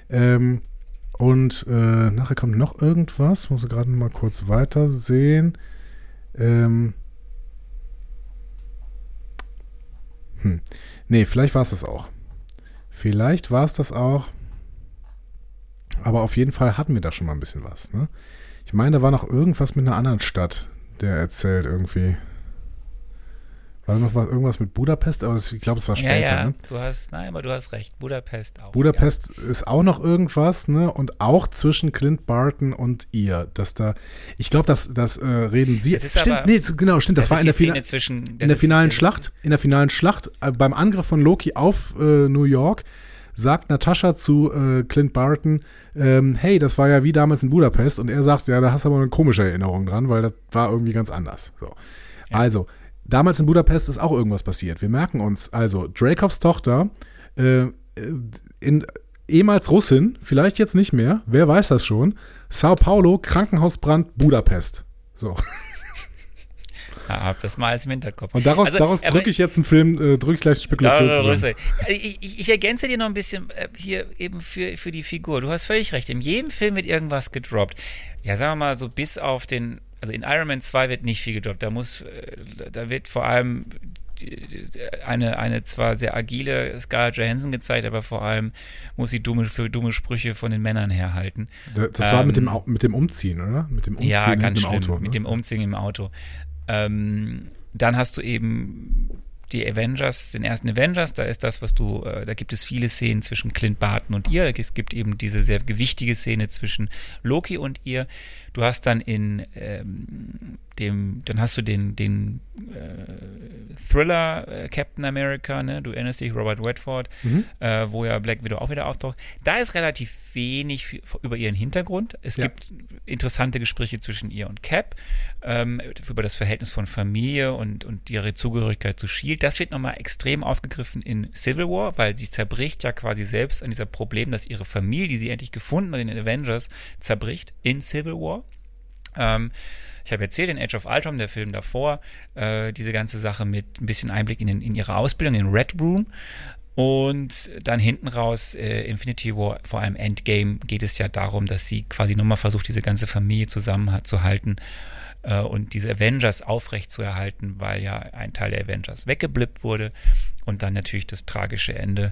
Ähm, und äh, nachher kommt noch irgendwas. Muss ich gerade mal kurz weiter sehen. Ähm, hm. Nee, vielleicht war es das auch. Vielleicht war es das auch. Aber auf jeden Fall hatten wir da schon mal ein bisschen was. Ne? Ich meine, da war noch irgendwas mit einer anderen Stadt, der erzählt irgendwie. War noch was, irgendwas mit Budapest, aber ich glaube, es war später. ja, ja, Ne? du hast, nein, aber du hast recht. Budapest auch. Budapest ist auch noch irgendwas, ne? Und auch zwischen Clint Barton und ihr, dass da, ich glaube, das, das äh, reden sie. Das ist stimmt, aber- nee, genau, stimmt. Das, Das, war in der, Fina zwischen. in der finalen Schlacht. In der finalen Schlacht äh, beim Angriff von Loki auf äh, New York sagt Natascha zu äh, Clint Barton, ähm, hey, das war ja wie damals in Budapest. Und er sagt, ja, da hast du aber eine komische Erinnerung dran, weil das war irgendwie ganz anders. So. Also, damals in Budapest ist auch irgendwas passiert. Wir merken uns, also, Dracovs Tochter äh, in, ehemals Russin, vielleicht jetzt nicht mehr, wer weiß das schon. Sao Paulo, Krankenhausbrand, Budapest. So. Hab das mal als im Hinterkopf. Und daraus, Also, daraus drücke ich jetzt einen Film, äh, drücke ich gleich eine Spekulation Ja, zusammen. Ich, ich, ich ergänze dir noch ein bisschen äh, hier eben für, für die Figur. Du hast völlig recht. In jedem Film wird irgendwas gedroppt. Ja, sagen wir mal so bis auf den, also in Iron Man 2 wird nicht viel gedroppt. Da muss, äh, da wird vor allem eine, eine zwar sehr agile Scarlett Johansson gezeigt, aber vor allem muss sie dumme, für dumme Sprüche von den Männern herhalten. Das war mit dem, Ähm, mit dem Umziehen, oder? Mit dem Umziehen Ja, mit ganz dem schlimm, Auto. mit ne? dem Umziehen im Auto. Ähm, dann hast du eben die Avengers, den ersten Avengers, da ist das, was du, äh, da gibt es viele Szenen zwischen Clint Barton und ihr. Es gibt eben diese sehr gewichtige Szene zwischen Loki und ihr. Du hast dann in ähm, dem, dann hast du den, den äh, Thriller äh, Captain America, ne? Du erinnerst dich, Robert Redford, Mhm. äh, wo ja Black Widow auch wieder auftaucht. Da ist relativ wenig für, über ihren Hintergrund. Es Ja. gibt interessante Gespräche zwischen ihr und Cap ähm, über das Verhältnis von Familie und, und ihre Zugehörigkeit zu Shield. Das wird nochmal extrem aufgegriffen in Civil War, weil sie zerbricht ja quasi selbst an dieser Problem, dass ihre Familie, die sie endlich gefunden hat in den Avengers, zerbricht in Civil War. Ähm, ich habe erzählt in Age of Ultron, der Film davor, äh, diese ganze Sache mit ein bisschen Einblick in, den, in ihre Ausbildung, in Red Room. Und dann hinten raus, äh, Infinity War, vor allem Endgame, geht es ja darum, dass sie quasi nochmal versucht, diese ganze Familie zusammenzuhalten äh, und diese Avengers aufrecht zu erhalten, weil ja ein Teil der Avengers weggeblippt wurde. Und dann natürlich das tragische Ende.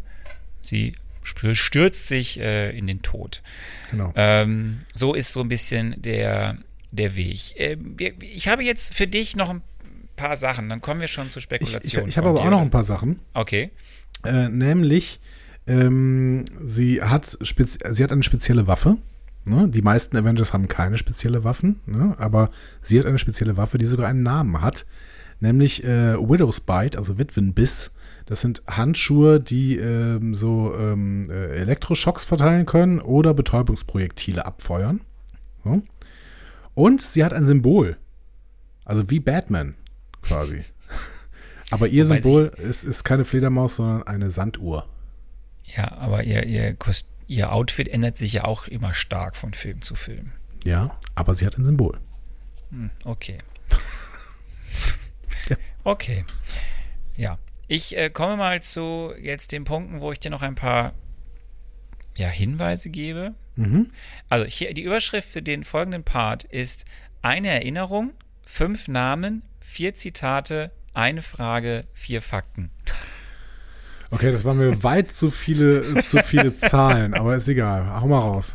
Sie stür- stürzt sich äh, in den Tod. Genau. Ähm, so ist so ein bisschen der, der Weg. Ähm, wir, ich habe jetzt für dich noch ein paar Sachen, dann kommen wir schon zur Ich, ich, Spekulation. ich habe aber auch dir. noch ein paar Sachen. Okay. Äh, nämlich, ähm, sie, hat sie hat eine spezielle Waffe. Ne? Die meisten Avengers haben keine spezielle Waffen, ne? aber sie hat eine spezielle Waffe, die sogar einen Namen hat. Nämlich äh, Widow's Bite, also Witwenbiss. Das sind Handschuhe, die ähm, so ähm, äh, Elektroschocks verteilen können oder Betäubungsprojektile abfeuern. So. Und sie hat ein Symbol. Also wie Batman quasi. Aber ihr Wobei Symbol ist, ist keine Fledermaus, sondern eine Sanduhr. Ja, aber ihr, ihr, Kost ihr Outfit ändert sich ja auch immer stark von Film zu Film. Ja, aber sie hat ein Symbol. Hm, okay. Ja. Okay. Ja. Ich äh, komme mal zu jetzt den Punkten, wo ich dir noch ein paar ja, Hinweise gebe. Mhm. Also hier die Überschrift für den folgenden Part ist eine Erinnerung, fünf Namen, vier Zitate, eine Frage, vier Fakten. Okay, das waren mir weit zu viele, zu viele Zahlen, aber ist egal. Hau mal raus.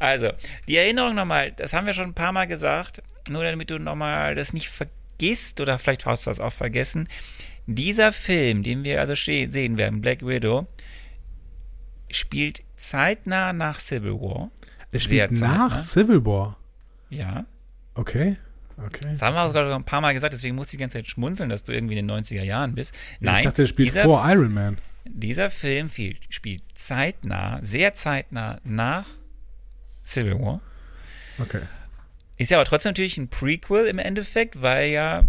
Also, die Erinnerung nochmal, das haben wir schon ein paar Mal gesagt, nur damit du nochmal das nicht vergisst oder vielleicht hast du das auch vergessen. Dieser Film, den wir also sehen werden, Black Widow, spielt zeitnah nach Civil War. Er Sehr spielt nach zeitnah. Civil War. Ja. Okay. Okay. Das haben wir auch gerade ein paar Mal gesagt, deswegen musste ich die ganze Zeit schmunzeln, dass du irgendwie in den 90er Jahren bist. Nein, ich dachte, er spielt dieser, vor Iron Man. dieser Film fiel, spielt zeitnah, sehr zeitnah nach Civil War. Okay. Ist ja aber trotzdem natürlich ein Prequel im Endeffekt, weil ja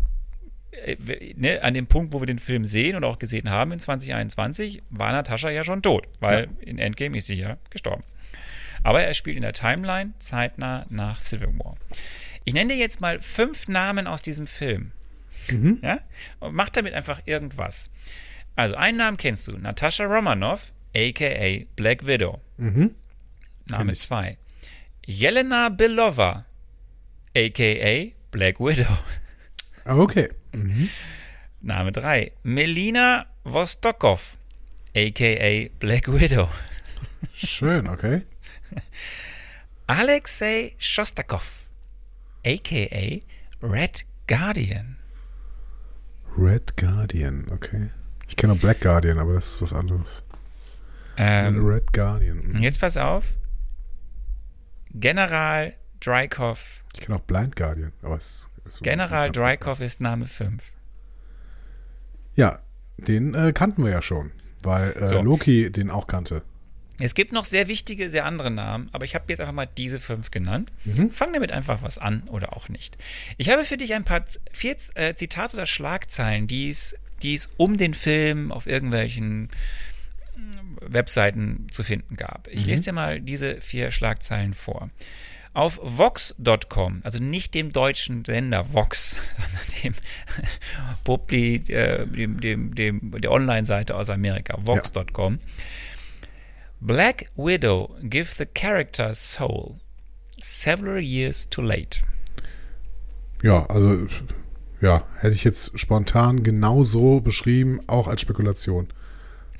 ne, an dem Punkt, wo wir den Film sehen und auch gesehen haben in 2021, war Natascha ja schon tot, weil in Endgame ist sie ja gestorben. Aber er spielt in der Timeline zeitnah nach Civil War. Ich nenne dir jetzt mal fünf Namen aus diesem Film. Mhm. Ja? Und mach damit einfach irgendwas. Also einen Namen kennst du, Natascha Romanoff, aka Black Widow. Mhm. Name. 2. Jelena Belova, a.k.a. Black Widow. Ah, Okay. Mhm. Name 3. Melina Vostokov, a.k.a. Black Widow. Schön, okay. Alexei Shostakov, a.k.a. Red Guardian. Red Guardian, okay. Ich kenne auch Black Guardian, aber das ist was anderes. Ähm, Red Guardian. mhm. jetzt pass auf. General Drykov. Ich kenne auch Blind Guardian, aber es ist General Drykov ist Name 5. Ja, den äh, kannten wir ja schon, weil äh, So. Loki den auch kannte. Es gibt noch sehr wichtige, sehr andere Namen, aber ich habe jetzt einfach mal diese fünf genannt. Mhm. Fang damit einfach was an oder auch nicht. Ich habe für dich ein paar vier äh, Zitate oder Schlagzeilen, die es, die es um den Film auf irgendwelchen Webseiten zu finden gab. Ich lese dir mal diese vier Schlagzeilen vor. Auf Vox.com, also nicht dem deutschen Sender Vox, sondern dem Publi, äh, dem, dem, dem, der Online-Seite aus Amerika, Vox.com. Black Widow give the character soul several years too late. Ja, also ja, hätte ich jetzt spontan genau so beschrieben, auch als Spekulation.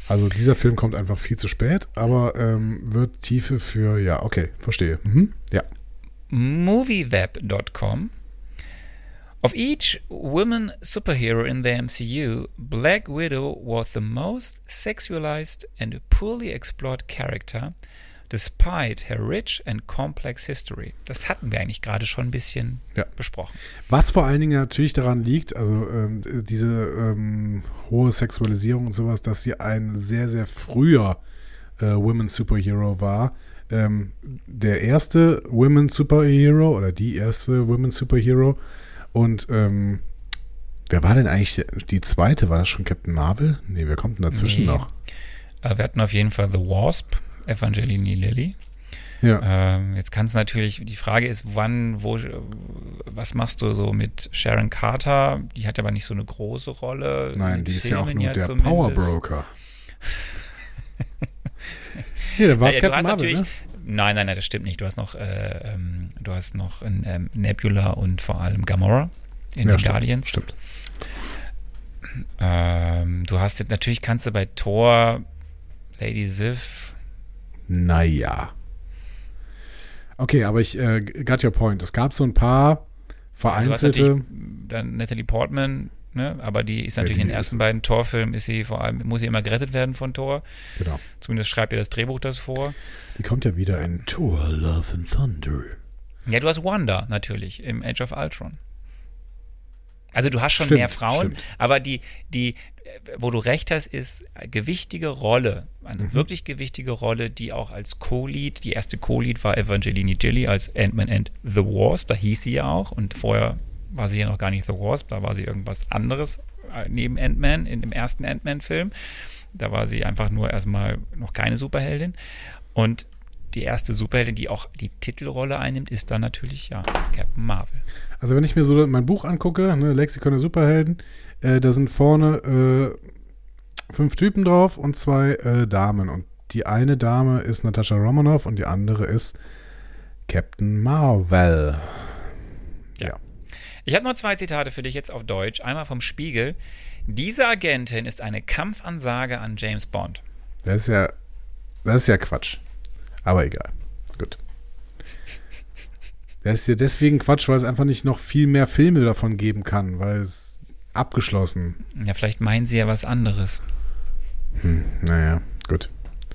Also dieser Film kommt einfach viel zu spät, aber ähm, wird Tiefe für, ja, okay, verstehe. Mhm. Ja. movieweb.com. Of each woman superhero in the MCU, Black Widow was the most sexualized and poorly explored character, despite her rich and complex history. Das hatten wir eigentlich gerade schon ein bisschen Ja. besprochen. Was vor allen Dingen natürlich daran liegt, also ähm, diese ähm, hohe Sexualisierung und sowas, dass sie ein sehr, sehr früher äh, Women Superhero war. Ähm, der erste Women Superhero oder die erste Women Superhero. Und ähm, wer war denn eigentlich die zweite? War das schon Captain Marvel? Nee, wer kommt denn dazwischen Nee. noch? Äh, wir hatten auf jeden Fall The Wasp, Evangeline Lilly. Ja. Ähm, jetzt kann es natürlich, die Frage ist, wann, wo, was machst du so mit Sharon Carter? Die hat aber nicht so eine große Rolle. in Nein, die ist ja auch Filmen nur der zumindest. Power Broker. Hier, da war es Ja, ja, du Captain Marvel, ne? Nein, nein, nein, das stimmt nicht. Du hast noch, äh, ähm, du hast noch ein, ähm, Nebula und vor allem Gamora in Ja, den stimmt, Guardians. Stimmt. Ähm, du hast jetzt, natürlich kannst du bei Thor Lady Sif. Naja. Okay, aber ich äh, got your point. Es gab so ein paar vereinzelte. natürlich dann Natalie Portman, ne? aber die ist natürlich die in den ersten beiden Thor-Filmen, ist sie vor allem, muss sie immer gerettet werden von Thor. genau. Zumindest schreibt ihr das Drehbuch das vor. Die kommt ja wieder in Thor, Love and Thunder. Ja, du hast Wanda natürlich im Age of Ultron. Also du hast schon Stimmt, mehr Frauen, stimmt. aber die, die, wo du recht hast, ist gewichtige Rolle, eine Mhm. wirklich gewichtige Rolle, die auch als Co-Lead, die erste Co-Lead war Evangeline Gilly als Ant-Man and the Wasp, da hieß sie ja auch und vorher war sie ja noch gar nicht The Wasp, da war sie irgendwas anderes äh, neben Ant-Man in dem ersten Ant-Man-Film. Da war sie einfach nur erstmal noch keine Superheldin und die erste Superheldin, die auch die Titelrolle einnimmt, ist dann natürlich ja Captain Marvel. Also wenn ich mir so mein Buch angucke, ne, Lexikon der Superhelden, äh, da sind vorne äh, fünf Typen drauf und zwei äh, Damen. Und die eine Dame ist Natascha Romanoff und die andere ist Captain Marvel. Ich habe noch zwei Zitate für dich jetzt auf Deutsch. Einmal vom Spiegel. Diese Agentin ist eine Kampfansage an James Bond. Das ist ja, das ist ja Quatsch. Aber egal. Gut. Das ist ja deswegen Quatsch, weil es einfach nicht noch viel mehr Filme davon geben kann, weil es abgeschlossen. Ja, vielleicht meinen sie ja was anderes. Hm, naja, gut.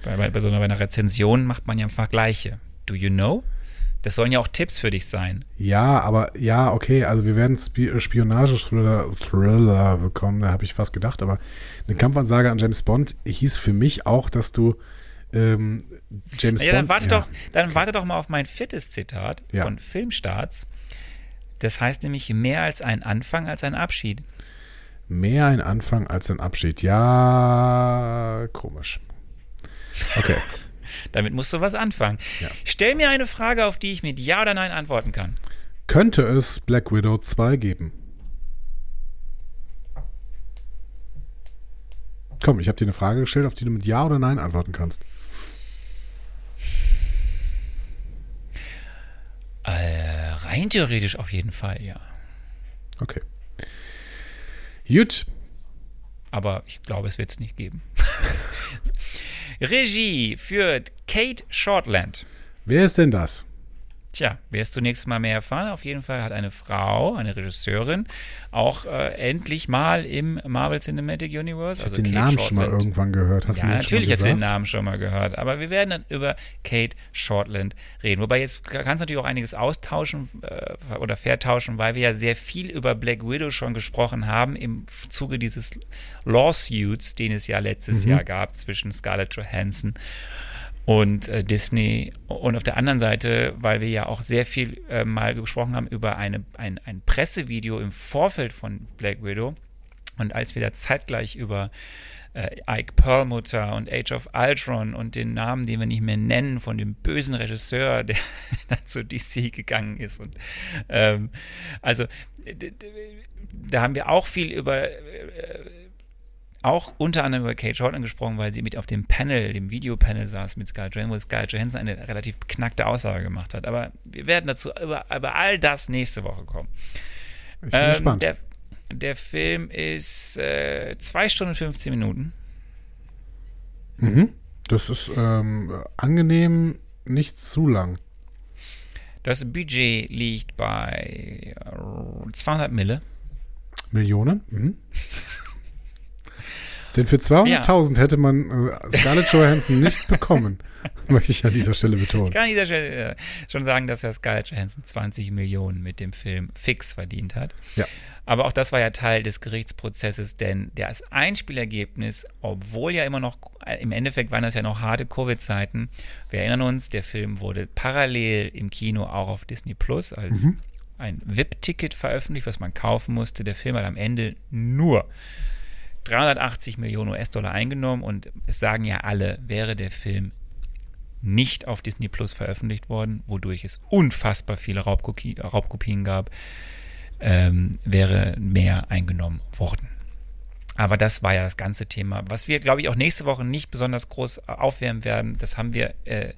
Bei, bei, so einer, bei einer Rezension macht man ja Vergleiche. Do you know? Das sollen ja auch Tipps für dich sein. Ja, aber ja, okay, also wir werden Spi Spionage-Thriller Thriller bekommen, da habe ich fast gedacht, aber eine Kampfansage an James Bond hieß für mich auch, dass du ähm, James Ja, dann Bond. warte, Doch, dann warte doch mal auf mein viertes Zitat Ja. von Filmstarts. Das heißt nämlich mehr als ein Anfang als ein Abschied. Mehr ein Anfang als ein Abschied. Ja, komisch. Okay. Damit musst du was anfangen. Ja. Stell mir eine Frage, auf die ich mit Ja oder Nein antworten kann. Könnte es Black Widow 2 geben? Komm, ich habe dir eine Frage gestellt, auf die du mit Ja oder Nein antworten kannst. Äh, rein theoretisch auf jeden Fall, ja. Okay. Gut. Aber ich glaube, es wird es nicht geben. Regie führt Kate Shortland. Wer ist denn das? Tja, wirst du nächstes Mal mehr erfahren. Auf jeden Fall hat eine Frau, eine Regisseurin, auch äh, endlich mal im Marvel Cinematic Universe. Ich also den Kate Namen schon mal Shortland. irgendwann gehört. Hast ja, natürlich hast du den? Namen schon mal gehört. Aber wir werden dann über Kate Shortland reden. Wobei jetzt kannst du natürlich auch einiges austauschen äh, oder vertauschen, weil wir ja sehr viel über Black Widow schon gesprochen haben im Zuge dieses Lawsuits, den es ja letztes Mhm. Jahr gab zwischen Scarlett Johansson und äh, Disney. Und auf der anderen Seite, weil wir ja auch sehr viel äh, mal gesprochen haben über eine, ein, ein Pressevideo im Vorfeld von Black Widow, Und als wir da zeitgleich über äh, Ike Perlmutter und Age of Ultron und den Namen, den wir nicht mehr nennen, von dem bösen Regisseur, der zu DC gegangen ist. Und ähm, also da haben wir auch viel über äh, auch unter anderem über Kate Shortland gesprochen, weil sie mit auf dem Panel, dem Videopanel saß mit Scarlett Johansson, wo Scarlett Johansson eine relativ beknackte Aussage gemacht hat. Aber wir werden dazu über, über all das nächste Woche kommen. Ich bin ähm, gespannt. Der, der Film ist äh, 2 Stunden und 15 Minuten. Mhm. Das ist ähm, angenehm, nicht zu lang. Das Budget liegt bei 200 Mille. Millionen? Mhm. Denn für 200.000 ja. hätte man äh, Scarlett Johansson nicht bekommen, möchte ich an dieser Stelle betonen. Ich kann an dieser Stelle äh, schon sagen, dass ja Scarlett Johansson 20 Millionen mit dem Film fix verdient hat. Ja. Aber auch das war ja Teil des Gerichtsprozesses, denn das Einspielergebnis, obwohl ja immer noch, im Endeffekt waren das ja noch harte Covid-Zeiten. Wir erinnern uns, der Film wurde parallel im Kino auch auf Disney Plus als mhm. ein VIP-Ticket veröffentlicht, was man kaufen musste. Der Film hat am Ende nur 380 Millionen US-Dollar eingenommen und es sagen ja alle, wäre der Film nicht auf Disney Plus veröffentlicht worden, wodurch es unfassbar viele Raubkopie, Raubkopien gab, ähm, wäre mehr eingenommen worden. Aber das war ja das ganze Thema. Was wir, glaube ich, auch nächste Woche nicht besonders groß aufwärmen werden, das haben wir äh,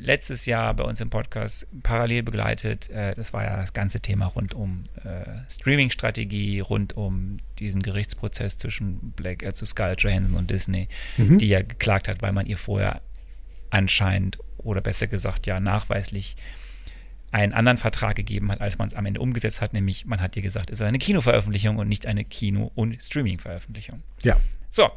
letztes Jahr bei uns im Podcast parallel begleitet. Äh, das war ja das ganze Thema rund um äh, Streaming-Strategie, rund um diesen Gerichtsprozess zwischen Black, äh, zu Scarlett Johansson und Disney, mhm. die ja geklagt hat, weil man ihr vorher anscheinend oder besser gesagt ja nachweislich einen anderen Vertrag gegeben hat, als man es am Ende umgesetzt hat, nämlich man hat ihr gesagt, es ist eine Kinoveröffentlichung und nicht eine Kino- und Streaming-Veröffentlichung. Ja. So,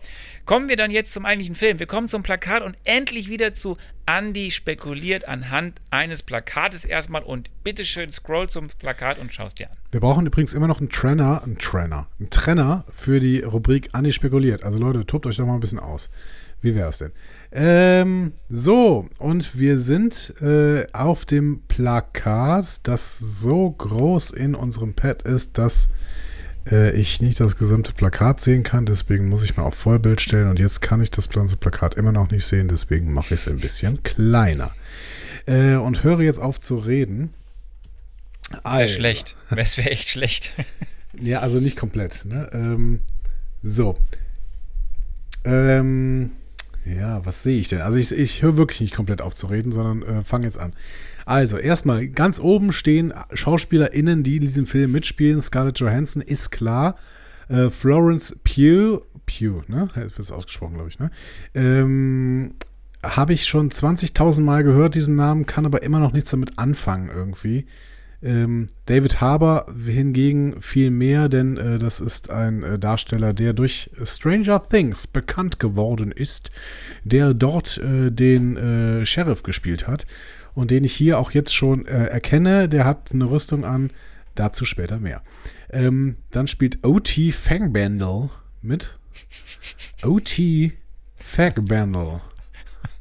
kommen wir dann jetzt zum eigentlichen Film. Wir kommen zum Plakat und endlich wieder zu Andy spekuliert anhand eines Plakates erstmal und bitteschön scroll zum Plakat und schaust dir an. Wir brauchen übrigens immer noch einen Trainer, einen Trainer, einen Trenner für die Rubrik Andy spekuliert. Also Leute, tobt euch doch mal ein bisschen aus. Wie wäre es denn? Ähm, so, und wir sind äh, auf dem Plakat, das so groß in unserem Pad ist, dass äh, ich nicht das gesamte Plakat sehen kann. Deswegen muss ich mal auf Vollbild stellen. Und jetzt kann ich das ganze Plakat immer noch nicht sehen. Deswegen mache ich es ein bisschen kleiner. Äh, und höre jetzt auf zu reden. Also. Schlecht. Es wäre echt schlecht. ja, also nicht komplett. Ne? Ähm, so. Ähm, ja, was sehe ich denn? Also ich, ich höre wirklich nicht komplett auf zu reden, sondern äh, fange jetzt an. Also, erstmal, ganz oben stehen SchauspielerInnen, die in diesem Film mitspielen. Scarlett Johansson ist klar. Äh, Florence Pugh, Pugh, ne? Wird es ausgesprochen, glaube ich, ne? Ähm, Habe ich schon 20.000 Mal gehört, diesen Namen, kann aber immer noch nichts damit anfangen irgendwie. Ähm, David Harbour hingegen viel mehr, denn äh, das ist ein äh, Darsteller, der durch Stranger Things bekannt geworden ist, der dort äh, den äh, Sheriff gespielt hat und den ich hier auch jetzt schon äh, erkenne. Der hat eine Rüstung an, dazu später mehr. Ähm, dann spielt O.T. Fangbandle mit. O.T. Fangbandle.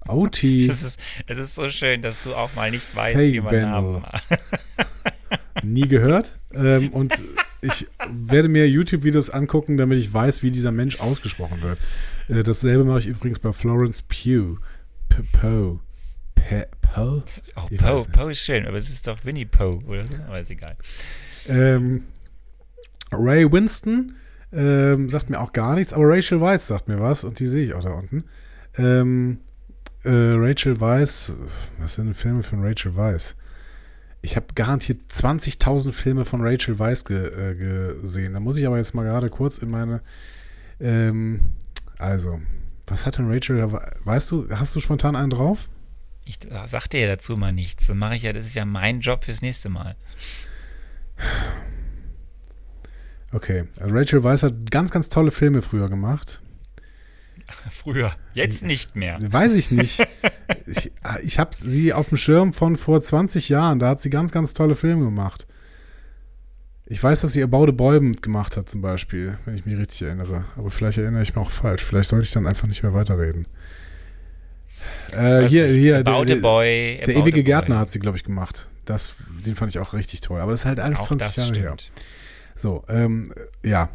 OT. Es ist, es ist so schön, dass du auch mal nicht weißt, hey, wie man Namen Nie gehört. Ähm, und ich werde mir YouTube-Videos angucken, damit ich weiß, wie dieser Mensch ausgesprochen wird. Äh, dasselbe mache ich übrigens bei Florence Pugh. P Poe. Poe? Oh, Poe. Poe ist schön, aber es ist doch Winnie Poe, oder so? Aber ist egal. Ähm, Ray Winston ähm, sagt mir auch gar nichts, aber Rachel Weisz sagt mir was und die sehe ich auch da unten. Ähm, äh, Rachel Weisz, was sind denn Filme von Rachel Weisz? Ich habe garantiert 20.000 Filme von Rachel Weisz ge, äh, gesehen. Da muss ich aber jetzt mal gerade kurz in meine. Ähm, also, was hat denn Rachel? Weißt du, hast du spontan einen drauf? Ich sagte ja dazu mal nichts. Dann mache ich ja, das ist ja mein Job fürs nächste Mal. Okay, also Rachel Weisz hat ganz, ganz tolle Filme früher gemacht. Früher, jetzt nicht mehr. Weiß ich nicht. ich ich habe sie auf dem Schirm von vor 20 Jahren. Da hat sie ganz, ganz tolle Filme gemacht. Ich weiß, dass sie About a Boy gemacht hat, zum Beispiel, wenn ich mich richtig erinnere. Aber vielleicht erinnere ich mich auch falsch. Vielleicht sollte ich dann einfach nicht mehr weiterreden. Äh, hier, nicht. hier, About der, Boy, der ewige Gärtner hat sie, glaube ich, gemacht. Das, den fand ich auch richtig toll. Aber das ist halt alles auch 20 Jahre stimmt. her. So, ähm, ja.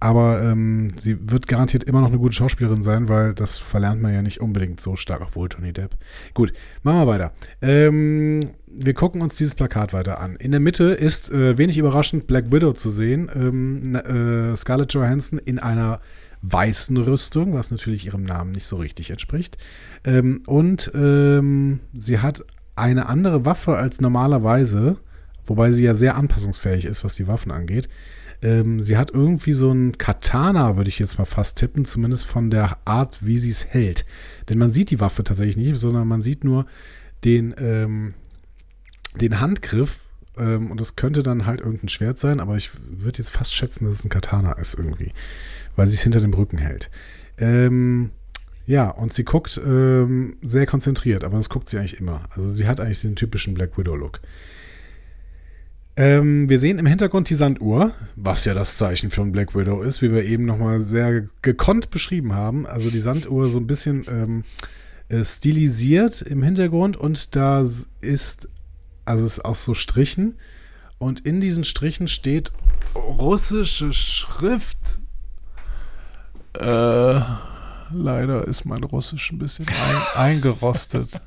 aber ähm, sie wird garantiert immer noch eine gute Schauspielerin sein, weil das verlernt man ja nicht unbedingt so stark, obwohl Johnny Depp. Gut, machen wir weiter. Ähm, wir gucken uns dieses Plakat weiter an. In der Mitte ist äh, wenig überraschend Black Widow zu sehen. Ähm, äh, Scarlett Johansson in einer weißen Rüstung, was natürlich ihrem Namen nicht so richtig entspricht. Ähm, und ähm, sie hat eine andere Waffe als normalerweise, wobei sie ja sehr anpassungsfähig ist, was die Waffen angeht. Ähm, sie hat irgendwie so ein Katana, würde ich jetzt mal fast tippen, zumindest von der Art, wie sie es hält. Denn man sieht die Waffe tatsächlich nicht, sondern man sieht nur den, ähm, den Handgriff. Ähm, und das könnte dann halt irgendein Schwert sein, aber ich würde jetzt fast schätzen, dass es ein Katana ist irgendwie, weil sie es hinter dem Rücken hält. Ähm, ja, und sie guckt ähm, sehr konzentriert, aber das guckt sie eigentlich immer. Also sie hat eigentlich den typischen Black Widow-Look. Ähm, wir sehen im Hintergrund die Sanduhr, was ja das Zeichen von Black Widow ist, wie wir eben nochmal sehr gekonnt beschrieben haben. Also die Sanduhr so ein bisschen ähm, äh, stilisiert im Hintergrund und da ist, also es ist auch so Strichen. Und in diesen Strichen steht russische Schrift. Äh, leider ist mein Russisch ein bisschen ein, eingerostet.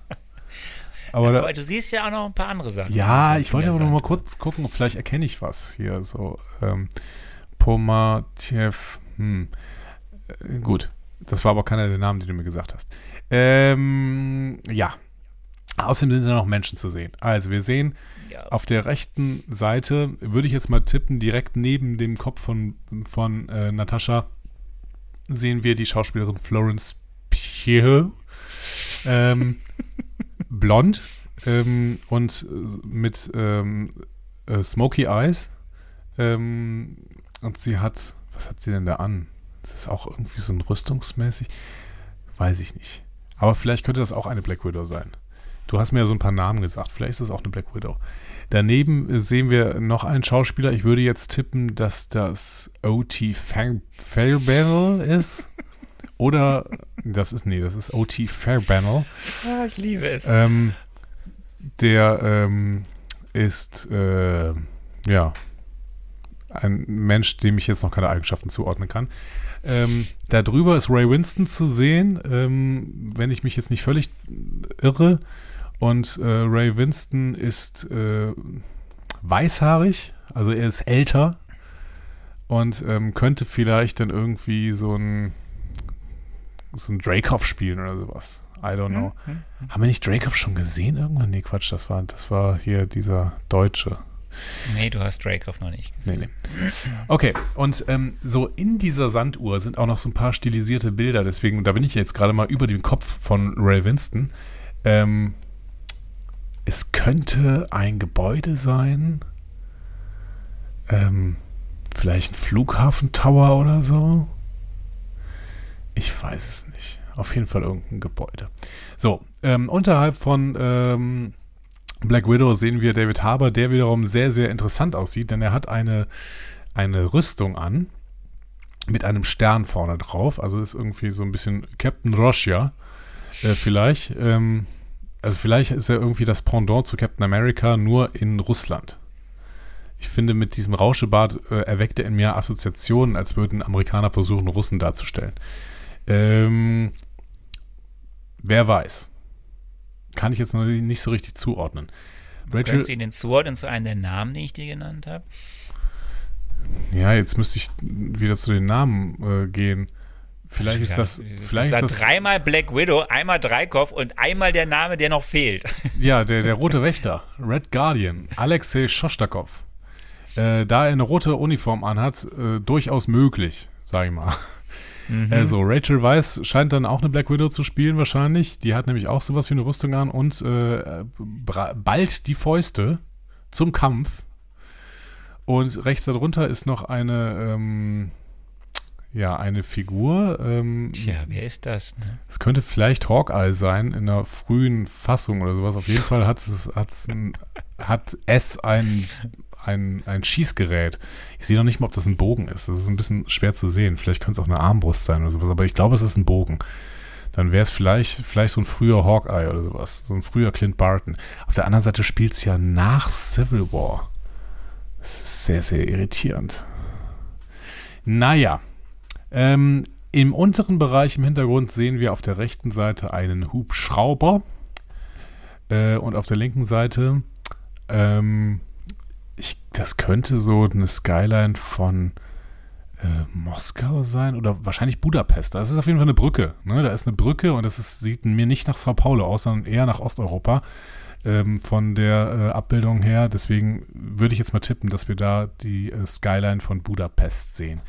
Aber, ja, aber, du siehst ja auch noch ein paar andere Sachen. Ja, ich wollte aber noch mal kurz gucken, vielleicht erkenne ich was hier. So, ähm, Pomatjev, hm. Äh, gut, das war aber keiner der Namen, die du mir gesagt hast. Ähm, ja. Außerdem sind da noch Menschen zu sehen. Also, wir sehen ja. auf der rechten Seite, würde ich jetzt mal tippen, direkt neben dem Kopf von, von äh, Natascha, sehen wir die Schauspielerin Florence Pugh. Ähm, blond ähm, und äh, mit ähm, äh, Smoky Eyes. Ähm, und sie hat, was hat sie denn da an? Das ist auch irgendwie so ein rüstungsmäßig. Weiß ich nicht. Aber vielleicht könnte das auch eine Black Widow sein. Du hast mir ja so ein paar Namen gesagt. Vielleicht ist das auch eine Black Widow. Daneben äh, sehen wir noch einen Schauspieler. Ich würde jetzt tippen, dass das O.T. Fairbanel ist. Oder das ist, nee, das ist O.T. Fairbanel. Ah, ich liebe es. Ähm, der ähm, ist, äh, ja, ein Mensch, dem ich jetzt noch keine Eigenschaften zuordnen kann. Ähm, da drüber ist Ray Winston zu sehen, ähm, wenn ich mich jetzt nicht völlig irre. Und äh, Ray Winston ist äh, weißhaarig, also er ist älter und ähm, könnte vielleicht dann irgendwie so ein so ein Dracov spielen oder sowas. I don't know. Mhm. Haben wir nicht Dracov schon gesehen irgendwann? Nee, Quatsch, das war, das war hier dieser Deutsche. Nee, du hast Dracov noch nicht gesehen. Nee, nee. Okay, und ähm, so in dieser Sanduhr sind auch noch so ein paar stilisierte Bilder, deswegen, da bin ich jetzt gerade mal über den Kopf von Ray Winston. Ähm, es könnte ein Gebäude sein. Ähm, vielleicht ein Flughafentower oder so. Ich weiß es nicht. Auf jeden Fall irgendein Gebäude. So, ähm, unterhalb von ähm, Black Widow sehen wir David Harbour, der wiederum sehr, sehr interessant aussieht, denn er hat eine, eine Rüstung an mit einem Stern vorne drauf. Also ist irgendwie so ein bisschen Captain Russia äh, vielleicht. Ähm, also vielleicht ist er irgendwie das Pendant zu Captain America nur in Russland. Ich finde, mit diesem Rauschebart äh, erweckt er in mir Assoziationen, als würden Amerikaner versuchen, Russen darzustellen. Ähm, wer weiß. Kann ich jetzt noch nicht so richtig zuordnen. Rachel, Könntest du ihn denn zuordnen zu einem der Namen, die ich dir genannt habe? Ja, jetzt müsste ich wieder zu den Namen äh, gehen. Vielleicht ist das. Vielleicht das war ist das, dreimal Black Widow, einmal Dreikopf und einmal der Name, der noch fehlt. Ja, der, der rote Wächter, Red Guardian, Alexei Shostakov. Äh, da er eine rote Uniform anhat, äh, durchaus möglich, sag ich mal. Mhm. Also Rachel Weiss scheint dann auch eine Black Widow zu spielen wahrscheinlich. Die hat nämlich auch sowas wie eine Rüstung an und äh, bald die Fäuste zum Kampf. Und rechts darunter ist noch eine, ähm, ja, eine Figur. Ähm, Tja, wer ist das? Ne? Es könnte vielleicht Hawkeye sein in einer frühen Fassung oder sowas. Auf jeden Fall hat es, ein, hat es ein ein, ein Schießgerät. Ich sehe noch nicht mal, ob das ein Bogen ist. Das ist ein bisschen schwer zu sehen. Vielleicht könnte es auch eine Armbrust sein oder sowas, aber ich glaube, es ist ein Bogen. Dann wäre es vielleicht, vielleicht so ein früher Hawkeye oder sowas. So ein früher Clint Barton. Auf der anderen Seite spielt es ja nach Civil War. Das ist sehr, sehr irritierend. Naja, Ähm, Im unteren Bereich im Hintergrund sehen wir auf der rechten Seite einen Hubschrauber äh, und auf der linken Seite, ähm, ich, das könnte so eine Skyline von äh, Moskau sein oder wahrscheinlich Budapest. Das ist auf jeden Fall eine Brücke. Ne? Da ist eine Brücke und das ist, sieht mir nicht nach Sao Paulo aus, sondern eher nach Osteuropa ähm, von der äh, Abbildung her. Deswegen würde ich jetzt mal tippen, dass wir da die äh, Skyline von Budapest sehen.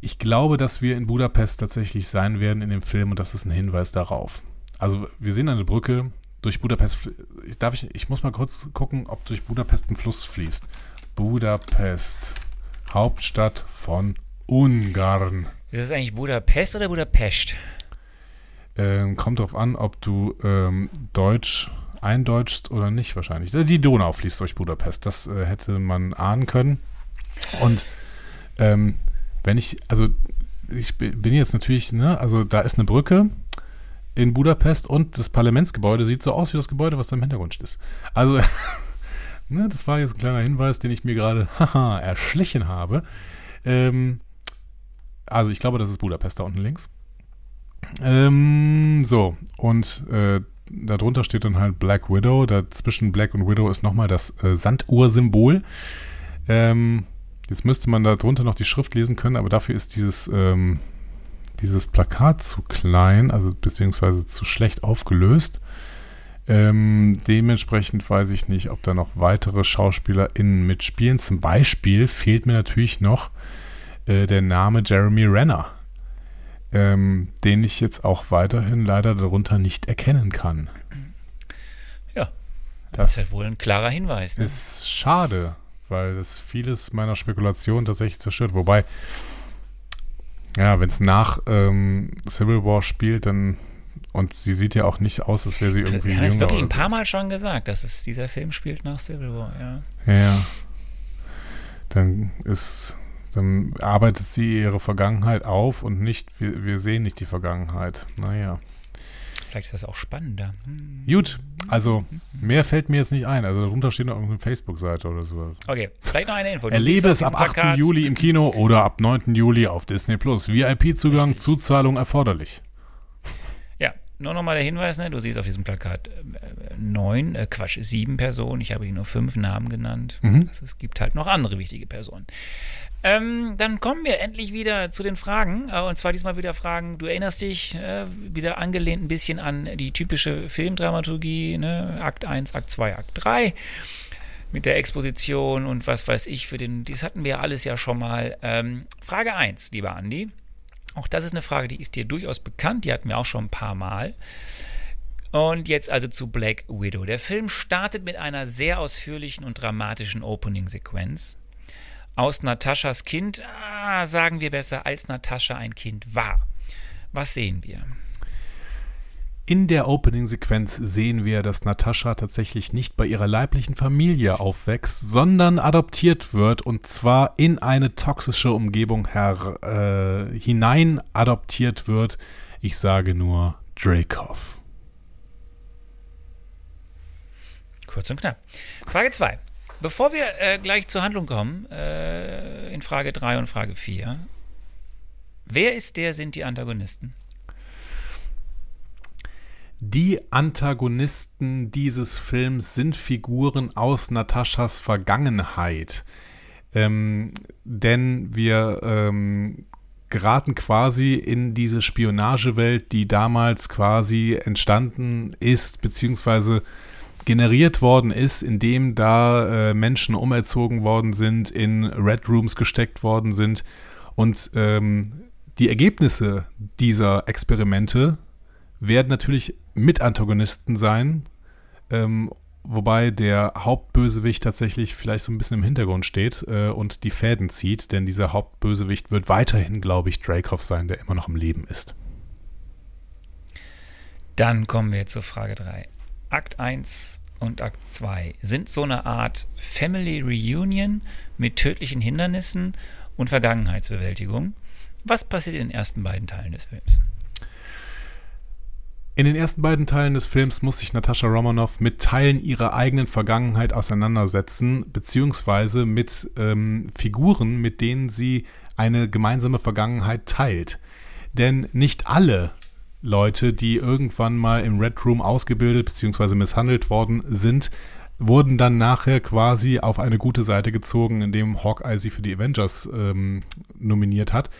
Ich glaube, dass wir in Budapest tatsächlich sein werden in dem Film und das ist ein Hinweis darauf. Also wir sehen eine Brücke durch Budapest. Darf ich, ich muss mal kurz gucken, ob durch Budapest ein Fluss fließt. Budapest, Hauptstadt von Ungarn. Ist das eigentlich Budapest oder Budapest? Ähm, kommt darauf an, ob du ähm, Deutsch eindeutschst oder nicht wahrscheinlich. Die Donau fließt durch Budapest. Das äh, hätte man ahnen können. Und ähm, wenn ich, also ich bin jetzt natürlich, ne, also da ist eine Brücke in Budapest und das Parlamentsgebäude sieht so aus wie das Gebäude, was da im Hintergrund ist. Also, ne, das war jetzt ein kleiner Hinweis, den ich mir gerade, haha, erschlichen habe. Ähm, also ich glaube, das ist Budapest da unten links. Ähm, so, und äh, darunter steht dann halt Black Widow. Dazwischen Black und Widow ist nochmal das äh, Sanduhr-Symbol. Ähm, jetzt müsste man darunter noch die Schrift lesen können, aber dafür ist dieses, ähm, dieses Plakat zu klein, also beziehungsweise zu schlecht aufgelöst. Ähm, dementsprechend weiß ich nicht, ob da noch weitere SchauspielerInnen mitspielen. Zum Beispiel fehlt mir natürlich noch äh, der Name Jeremy Renner ähm, den ich jetzt auch weiterhin leider darunter nicht erkennen kann. Ja, das ist ja wohl ein klarer Hinweis. Ne? Ist schade, weil das vieles meiner Spekulation tatsächlich zerstört. Wobei, ja, wenn es nach ähm, Civil War spielt, dann und sie sieht ja auch nicht aus, als wäre sie irgendwie Wir haben es wirklich ein paar Mal schon gesagt, dass es dieser Film spielt nach Civil War, ja. Ja, dann ist dann arbeitet sie ihre Vergangenheit auf und nicht, wir, wir sehen nicht die Vergangenheit. Naja. Vielleicht ist das auch spannender. Hm. Gut, also mehr fällt mir jetzt nicht ein. Also darunter steht noch irgendeine Facebook-Seite oder sowas. Okay, vielleicht noch eine Info. Du Erlebe es ab 8. Plakat. Juli im Kino oder ab 9. Juli auf Disney Plus. VIP-Zugang, Zuzahlung erforderlich. Ja, nur nochmal der Hinweis, ne? du siehst auf diesem Plakat äh, neun, äh, Quatsch, sieben Personen. Ich habe hier nur fünf Namen genannt. Mhm. Also, es gibt halt noch andere wichtige Personen. Ähm, dann kommen wir endlich wieder zu den Fragen. Äh, und zwar diesmal wieder Fragen, du erinnerst dich, äh, wieder angelehnt ein bisschen an die typische Filmdramaturgie, ne? Akt 1, Akt 2, Akt 3 mit der Exposition und was weiß ich für den, das hatten wir alles ja schon mal. Ähm, Frage 1, lieber Andi. Auch das ist eine Frage, die ist dir durchaus bekannt, die hatten wir auch schon ein paar Mal. Und jetzt also zu Black Widow. Der Film startet mit einer sehr ausführlichen und dramatischen Opening-Sequenz aus Nataschas Kind, ah, sagen wir besser, als Natascha ein Kind war. Was sehen wir? In der Opening-Sequenz sehen wir, dass Natascha tatsächlich nicht bei ihrer leiblichen Familie aufwächst, sondern adoptiert wird und zwar in eine toxische Umgebung her, äh, hinein adoptiert wird. Ich sage nur Dracov. Kurz und knapp. Frage 2. Bevor wir äh, gleich zur Handlung kommen, äh, in Frage 3 und Frage 4, wer ist der, sind die Antagonisten? Die Antagonisten dieses Films sind Figuren aus Nataschas Vergangenheit. Ähm, denn wir ähm, geraten quasi in diese Spionagewelt, die damals quasi entstanden ist, beziehungsweise generiert worden ist, indem da äh, Menschen umerzogen worden sind, in Red Rooms gesteckt worden sind. Und ähm, die Ergebnisse dieser Experimente werden natürlich mit Antagonisten sein, ähm, wobei der Hauptbösewicht tatsächlich vielleicht so ein bisschen im Hintergrund steht äh, und die Fäden zieht, denn dieser Hauptbösewicht wird weiterhin, glaube ich, Dracov sein, der immer noch im Leben ist. Dann kommen wir zur Frage 3. Akt 1 und Akt 2 sind so eine Art Family Reunion mit tödlichen Hindernissen und Vergangenheitsbewältigung. Was passiert in den ersten beiden Teilen des Films? In den ersten beiden Teilen des Films muss sich Natascha Romanoff mit Teilen ihrer eigenen Vergangenheit auseinandersetzen, beziehungsweise mit ähm, Figuren, mit denen sie eine gemeinsame Vergangenheit teilt. Denn nicht alle Leute, die irgendwann mal im Red Room ausgebildet bzw. misshandelt worden sind, wurden dann nachher quasi auf eine gute Seite gezogen, indem Hawkeye sie für die Avengers ähm, nominiert hat.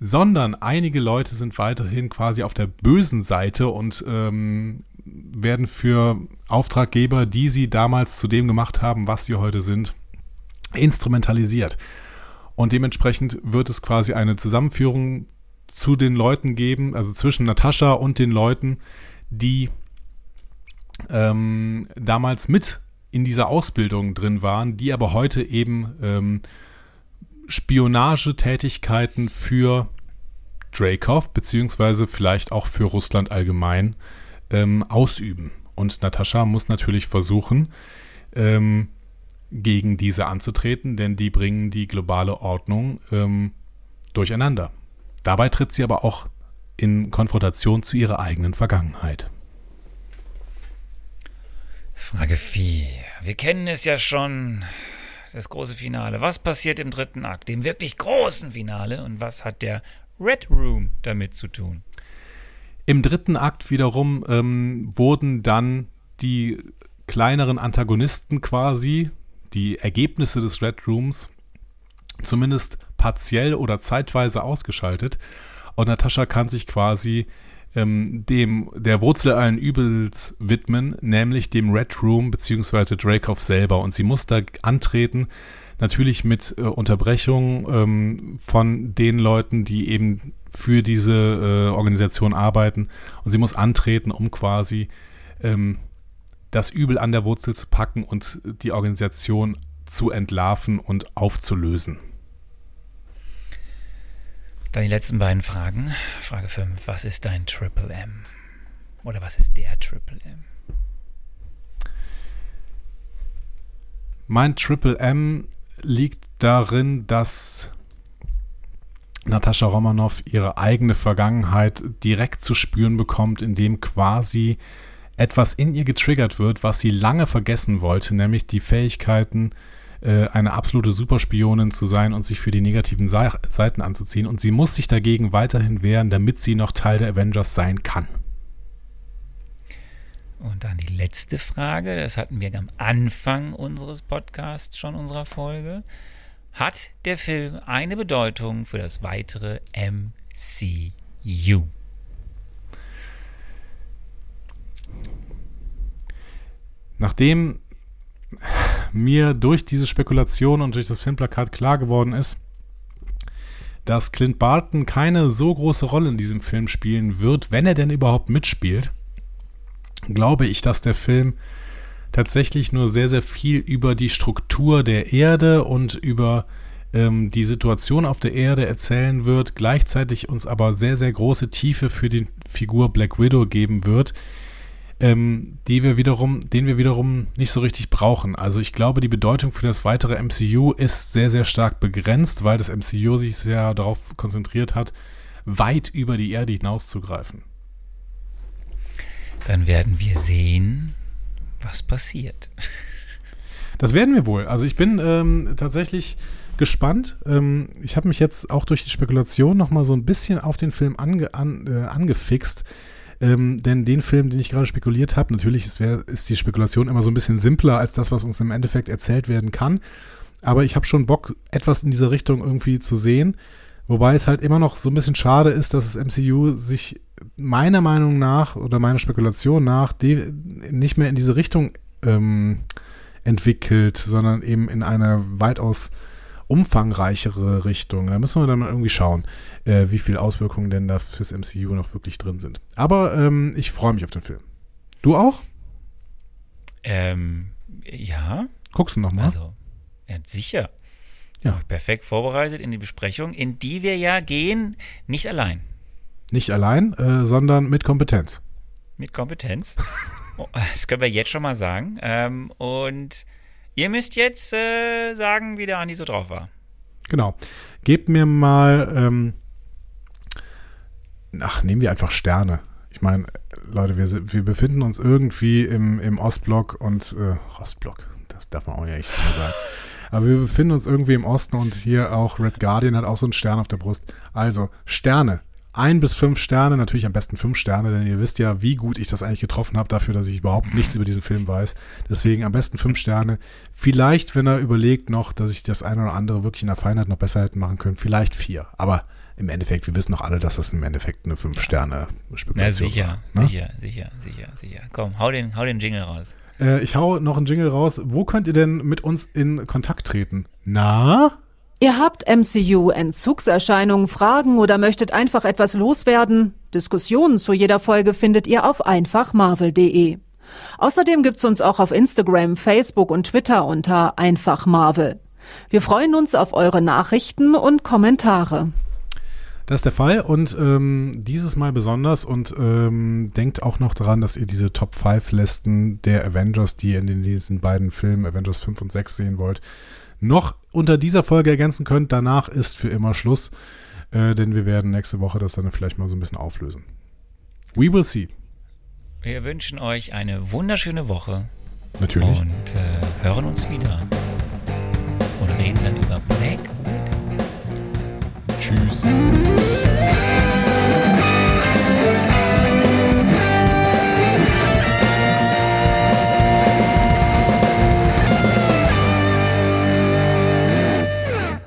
Sondern einige Leute sind weiterhin quasi auf der bösen Seite und ähm, werden für Auftraggeber, die sie damals zu dem gemacht haben, was sie heute sind, instrumentalisiert. Und dementsprechend wird es quasi eine Zusammenführung zu den Leuten geben, also zwischen Natascha und den Leuten, die ähm, damals mit in dieser Ausbildung drin waren, die aber heute eben ähm, Spionagetätigkeiten für Dreykov, beziehungsweise vielleicht auch für Russland allgemein, ähm, ausüben. Und Natascha muss natürlich versuchen, ähm, gegen diese anzutreten, denn die bringen die globale Ordnung ähm, durcheinander. Dabei tritt sie aber auch in Konfrontation zu ihrer eigenen Vergangenheit. Frage 4. Wir kennen es ja schon, das große Finale. Was passiert im dritten Akt, dem wirklich großen Finale? Und was hat der Red Room damit zu tun? Im dritten Akt wiederum ähm, wurden dann die kleineren Antagonisten quasi, die Ergebnisse des Red Rooms, zumindest partiell oder zeitweise ausgeschaltet. Und Natascha kann sich quasi ähm, dem der Wurzel allen Übels widmen, nämlich dem Red Room bzw. Dracov selber. Und sie muss da antreten, natürlich mit äh, Unterbrechung ähm, von den Leuten, die eben für diese äh, Organisation arbeiten. Und sie muss antreten, um quasi ähm, das Übel an der Wurzel zu packen und die Organisation zu entlarven und aufzulösen. Dann die letzten beiden Fragen. Frage 5. Was ist dein Triple M? Oder was ist der Triple M? Mein Triple M liegt darin, dass Natascha Romanoff ihre eigene Vergangenheit direkt zu spüren bekommt, indem quasi etwas in ihr getriggert wird, was sie lange vergessen wollte, nämlich die Fähigkeiten, äh, eine absolute Superspionin zu sein und sich für die negativen Seiten anzuziehen. Und sie muss sich dagegen weiterhin wehren, damit sie noch Teil der Avengers sein kann. Und dann die letzte Frage, das hatten wir am Anfang unseres Podcasts schon unserer Folge. Hat der Film eine Bedeutung für das weitere MCU? Nachdem mir durch diese Spekulation und durch das Filmplakat klar geworden ist, dass Clint Barton keine so große Rolle in diesem Film spielen wird, wenn er denn überhaupt mitspielt, glaube ich, dass der Film tatsächlich nur sehr, sehr viel über die Struktur der Erde und über ähm, die Situation auf der Erde erzählen wird, gleichzeitig uns aber sehr, sehr große Tiefe für die Figur Black Widow geben wird, ähm, die wir wiederum, den wir wiederum nicht so richtig brauchen. Also ich glaube, die Bedeutung für das weitere MCU ist sehr, sehr stark begrenzt, weil das MCU sich sehr darauf konzentriert hat, weit über die Erde hinauszugreifen. Dann werden wir sehen, was passiert. Das werden wir wohl. Also ich bin ähm, tatsächlich gespannt. Ähm, ich habe mich jetzt auch durch die Spekulation noch mal so ein bisschen auf den Film ange, an, äh, angefixt. Ähm, denn den Film, den ich gerade spekuliert habe, natürlich ist, wär, ist die Spekulation immer so ein bisschen simpler als das, was uns im Endeffekt erzählt werden kann. Aber ich habe schon Bock, etwas in dieser Richtung irgendwie zu sehen. Wobei es halt immer noch so ein bisschen schade ist, dass das MCU sich meiner Meinung nach oder meiner Spekulation nach nicht mehr in diese Richtung ähm, entwickelt, sondern eben in eine weitaus umfangreichere Richtung. Da müssen wir dann mal irgendwie schauen, äh, wie viele Auswirkungen denn da fürs MCU noch wirklich drin sind. Aber ähm, ich freue mich auf den Film. Du auch? Ähm, ja. Guckst du nochmal? Also, ja, sicher. Ja. Perfekt vorbereitet in die Besprechung, in die wir ja gehen, nicht allein. Nicht allein, äh, sondern mit Kompetenz. Mit Kompetenz. Oh, das können wir jetzt schon mal sagen. Ähm, und Ihr müsst jetzt äh, sagen, wie der Andi so drauf war. Genau. Gebt mir mal, ähm, ach, nehmen wir einfach Sterne. Ich meine, Leute, wir, wir befinden uns irgendwie im, im Ostblock und äh, Ostblock, das darf man auch ja nicht sagen. Aber wir befinden uns irgendwie im Osten und hier auch Red Guardian hat auch so einen Stern auf der Brust. Also Sterne. Ein bis fünf Sterne, natürlich am besten fünf Sterne, denn ihr wisst ja, wie gut ich das eigentlich getroffen habe, dafür, dass ich überhaupt nichts über diesen Film weiß. Deswegen am besten fünf Sterne. Vielleicht, wenn er überlegt noch, dass ich das eine oder andere wirklich in der Feinheit noch besser hätte machen können, vielleicht vier. Aber im Endeffekt, wir wissen doch alle, dass das im Endeffekt eine fünf Sterne Spekulation Na sicher, war, ne? sicher, sicher, sicher, sicher. Komm, hau den, hau den Jingle raus. Äh, ich hau noch einen Jingle raus. Wo könnt ihr denn mit uns in Kontakt treten? Na? Ihr habt MCU-Entzugserscheinungen, Fragen oder möchtet einfach etwas loswerden? Diskussionen zu jeder Folge findet ihr auf einfachmarvel.de. Außerdem gibt's uns auch auf Instagram, Facebook und Twitter unter einfachmarvel. Wir freuen uns auf eure Nachrichten und Kommentare. Das ist der Fall und ähm, dieses Mal besonders und ähm, denkt auch noch daran, dass ihr diese Top 5 Listen der Avengers, die ihr in diesen beiden Filmen Avengers 5 und 6 sehen wollt, noch unter dieser Folge ergänzen könnt. Danach ist für immer Schluss, äh, denn wir werden nächste Woche das dann vielleicht mal so ein bisschen auflösen. We will see. Wir wünschen euch eine wunderschöne Woche Natürlich. und äh, hören uns wieder. Und reden dann über Black Widow. Tschüss.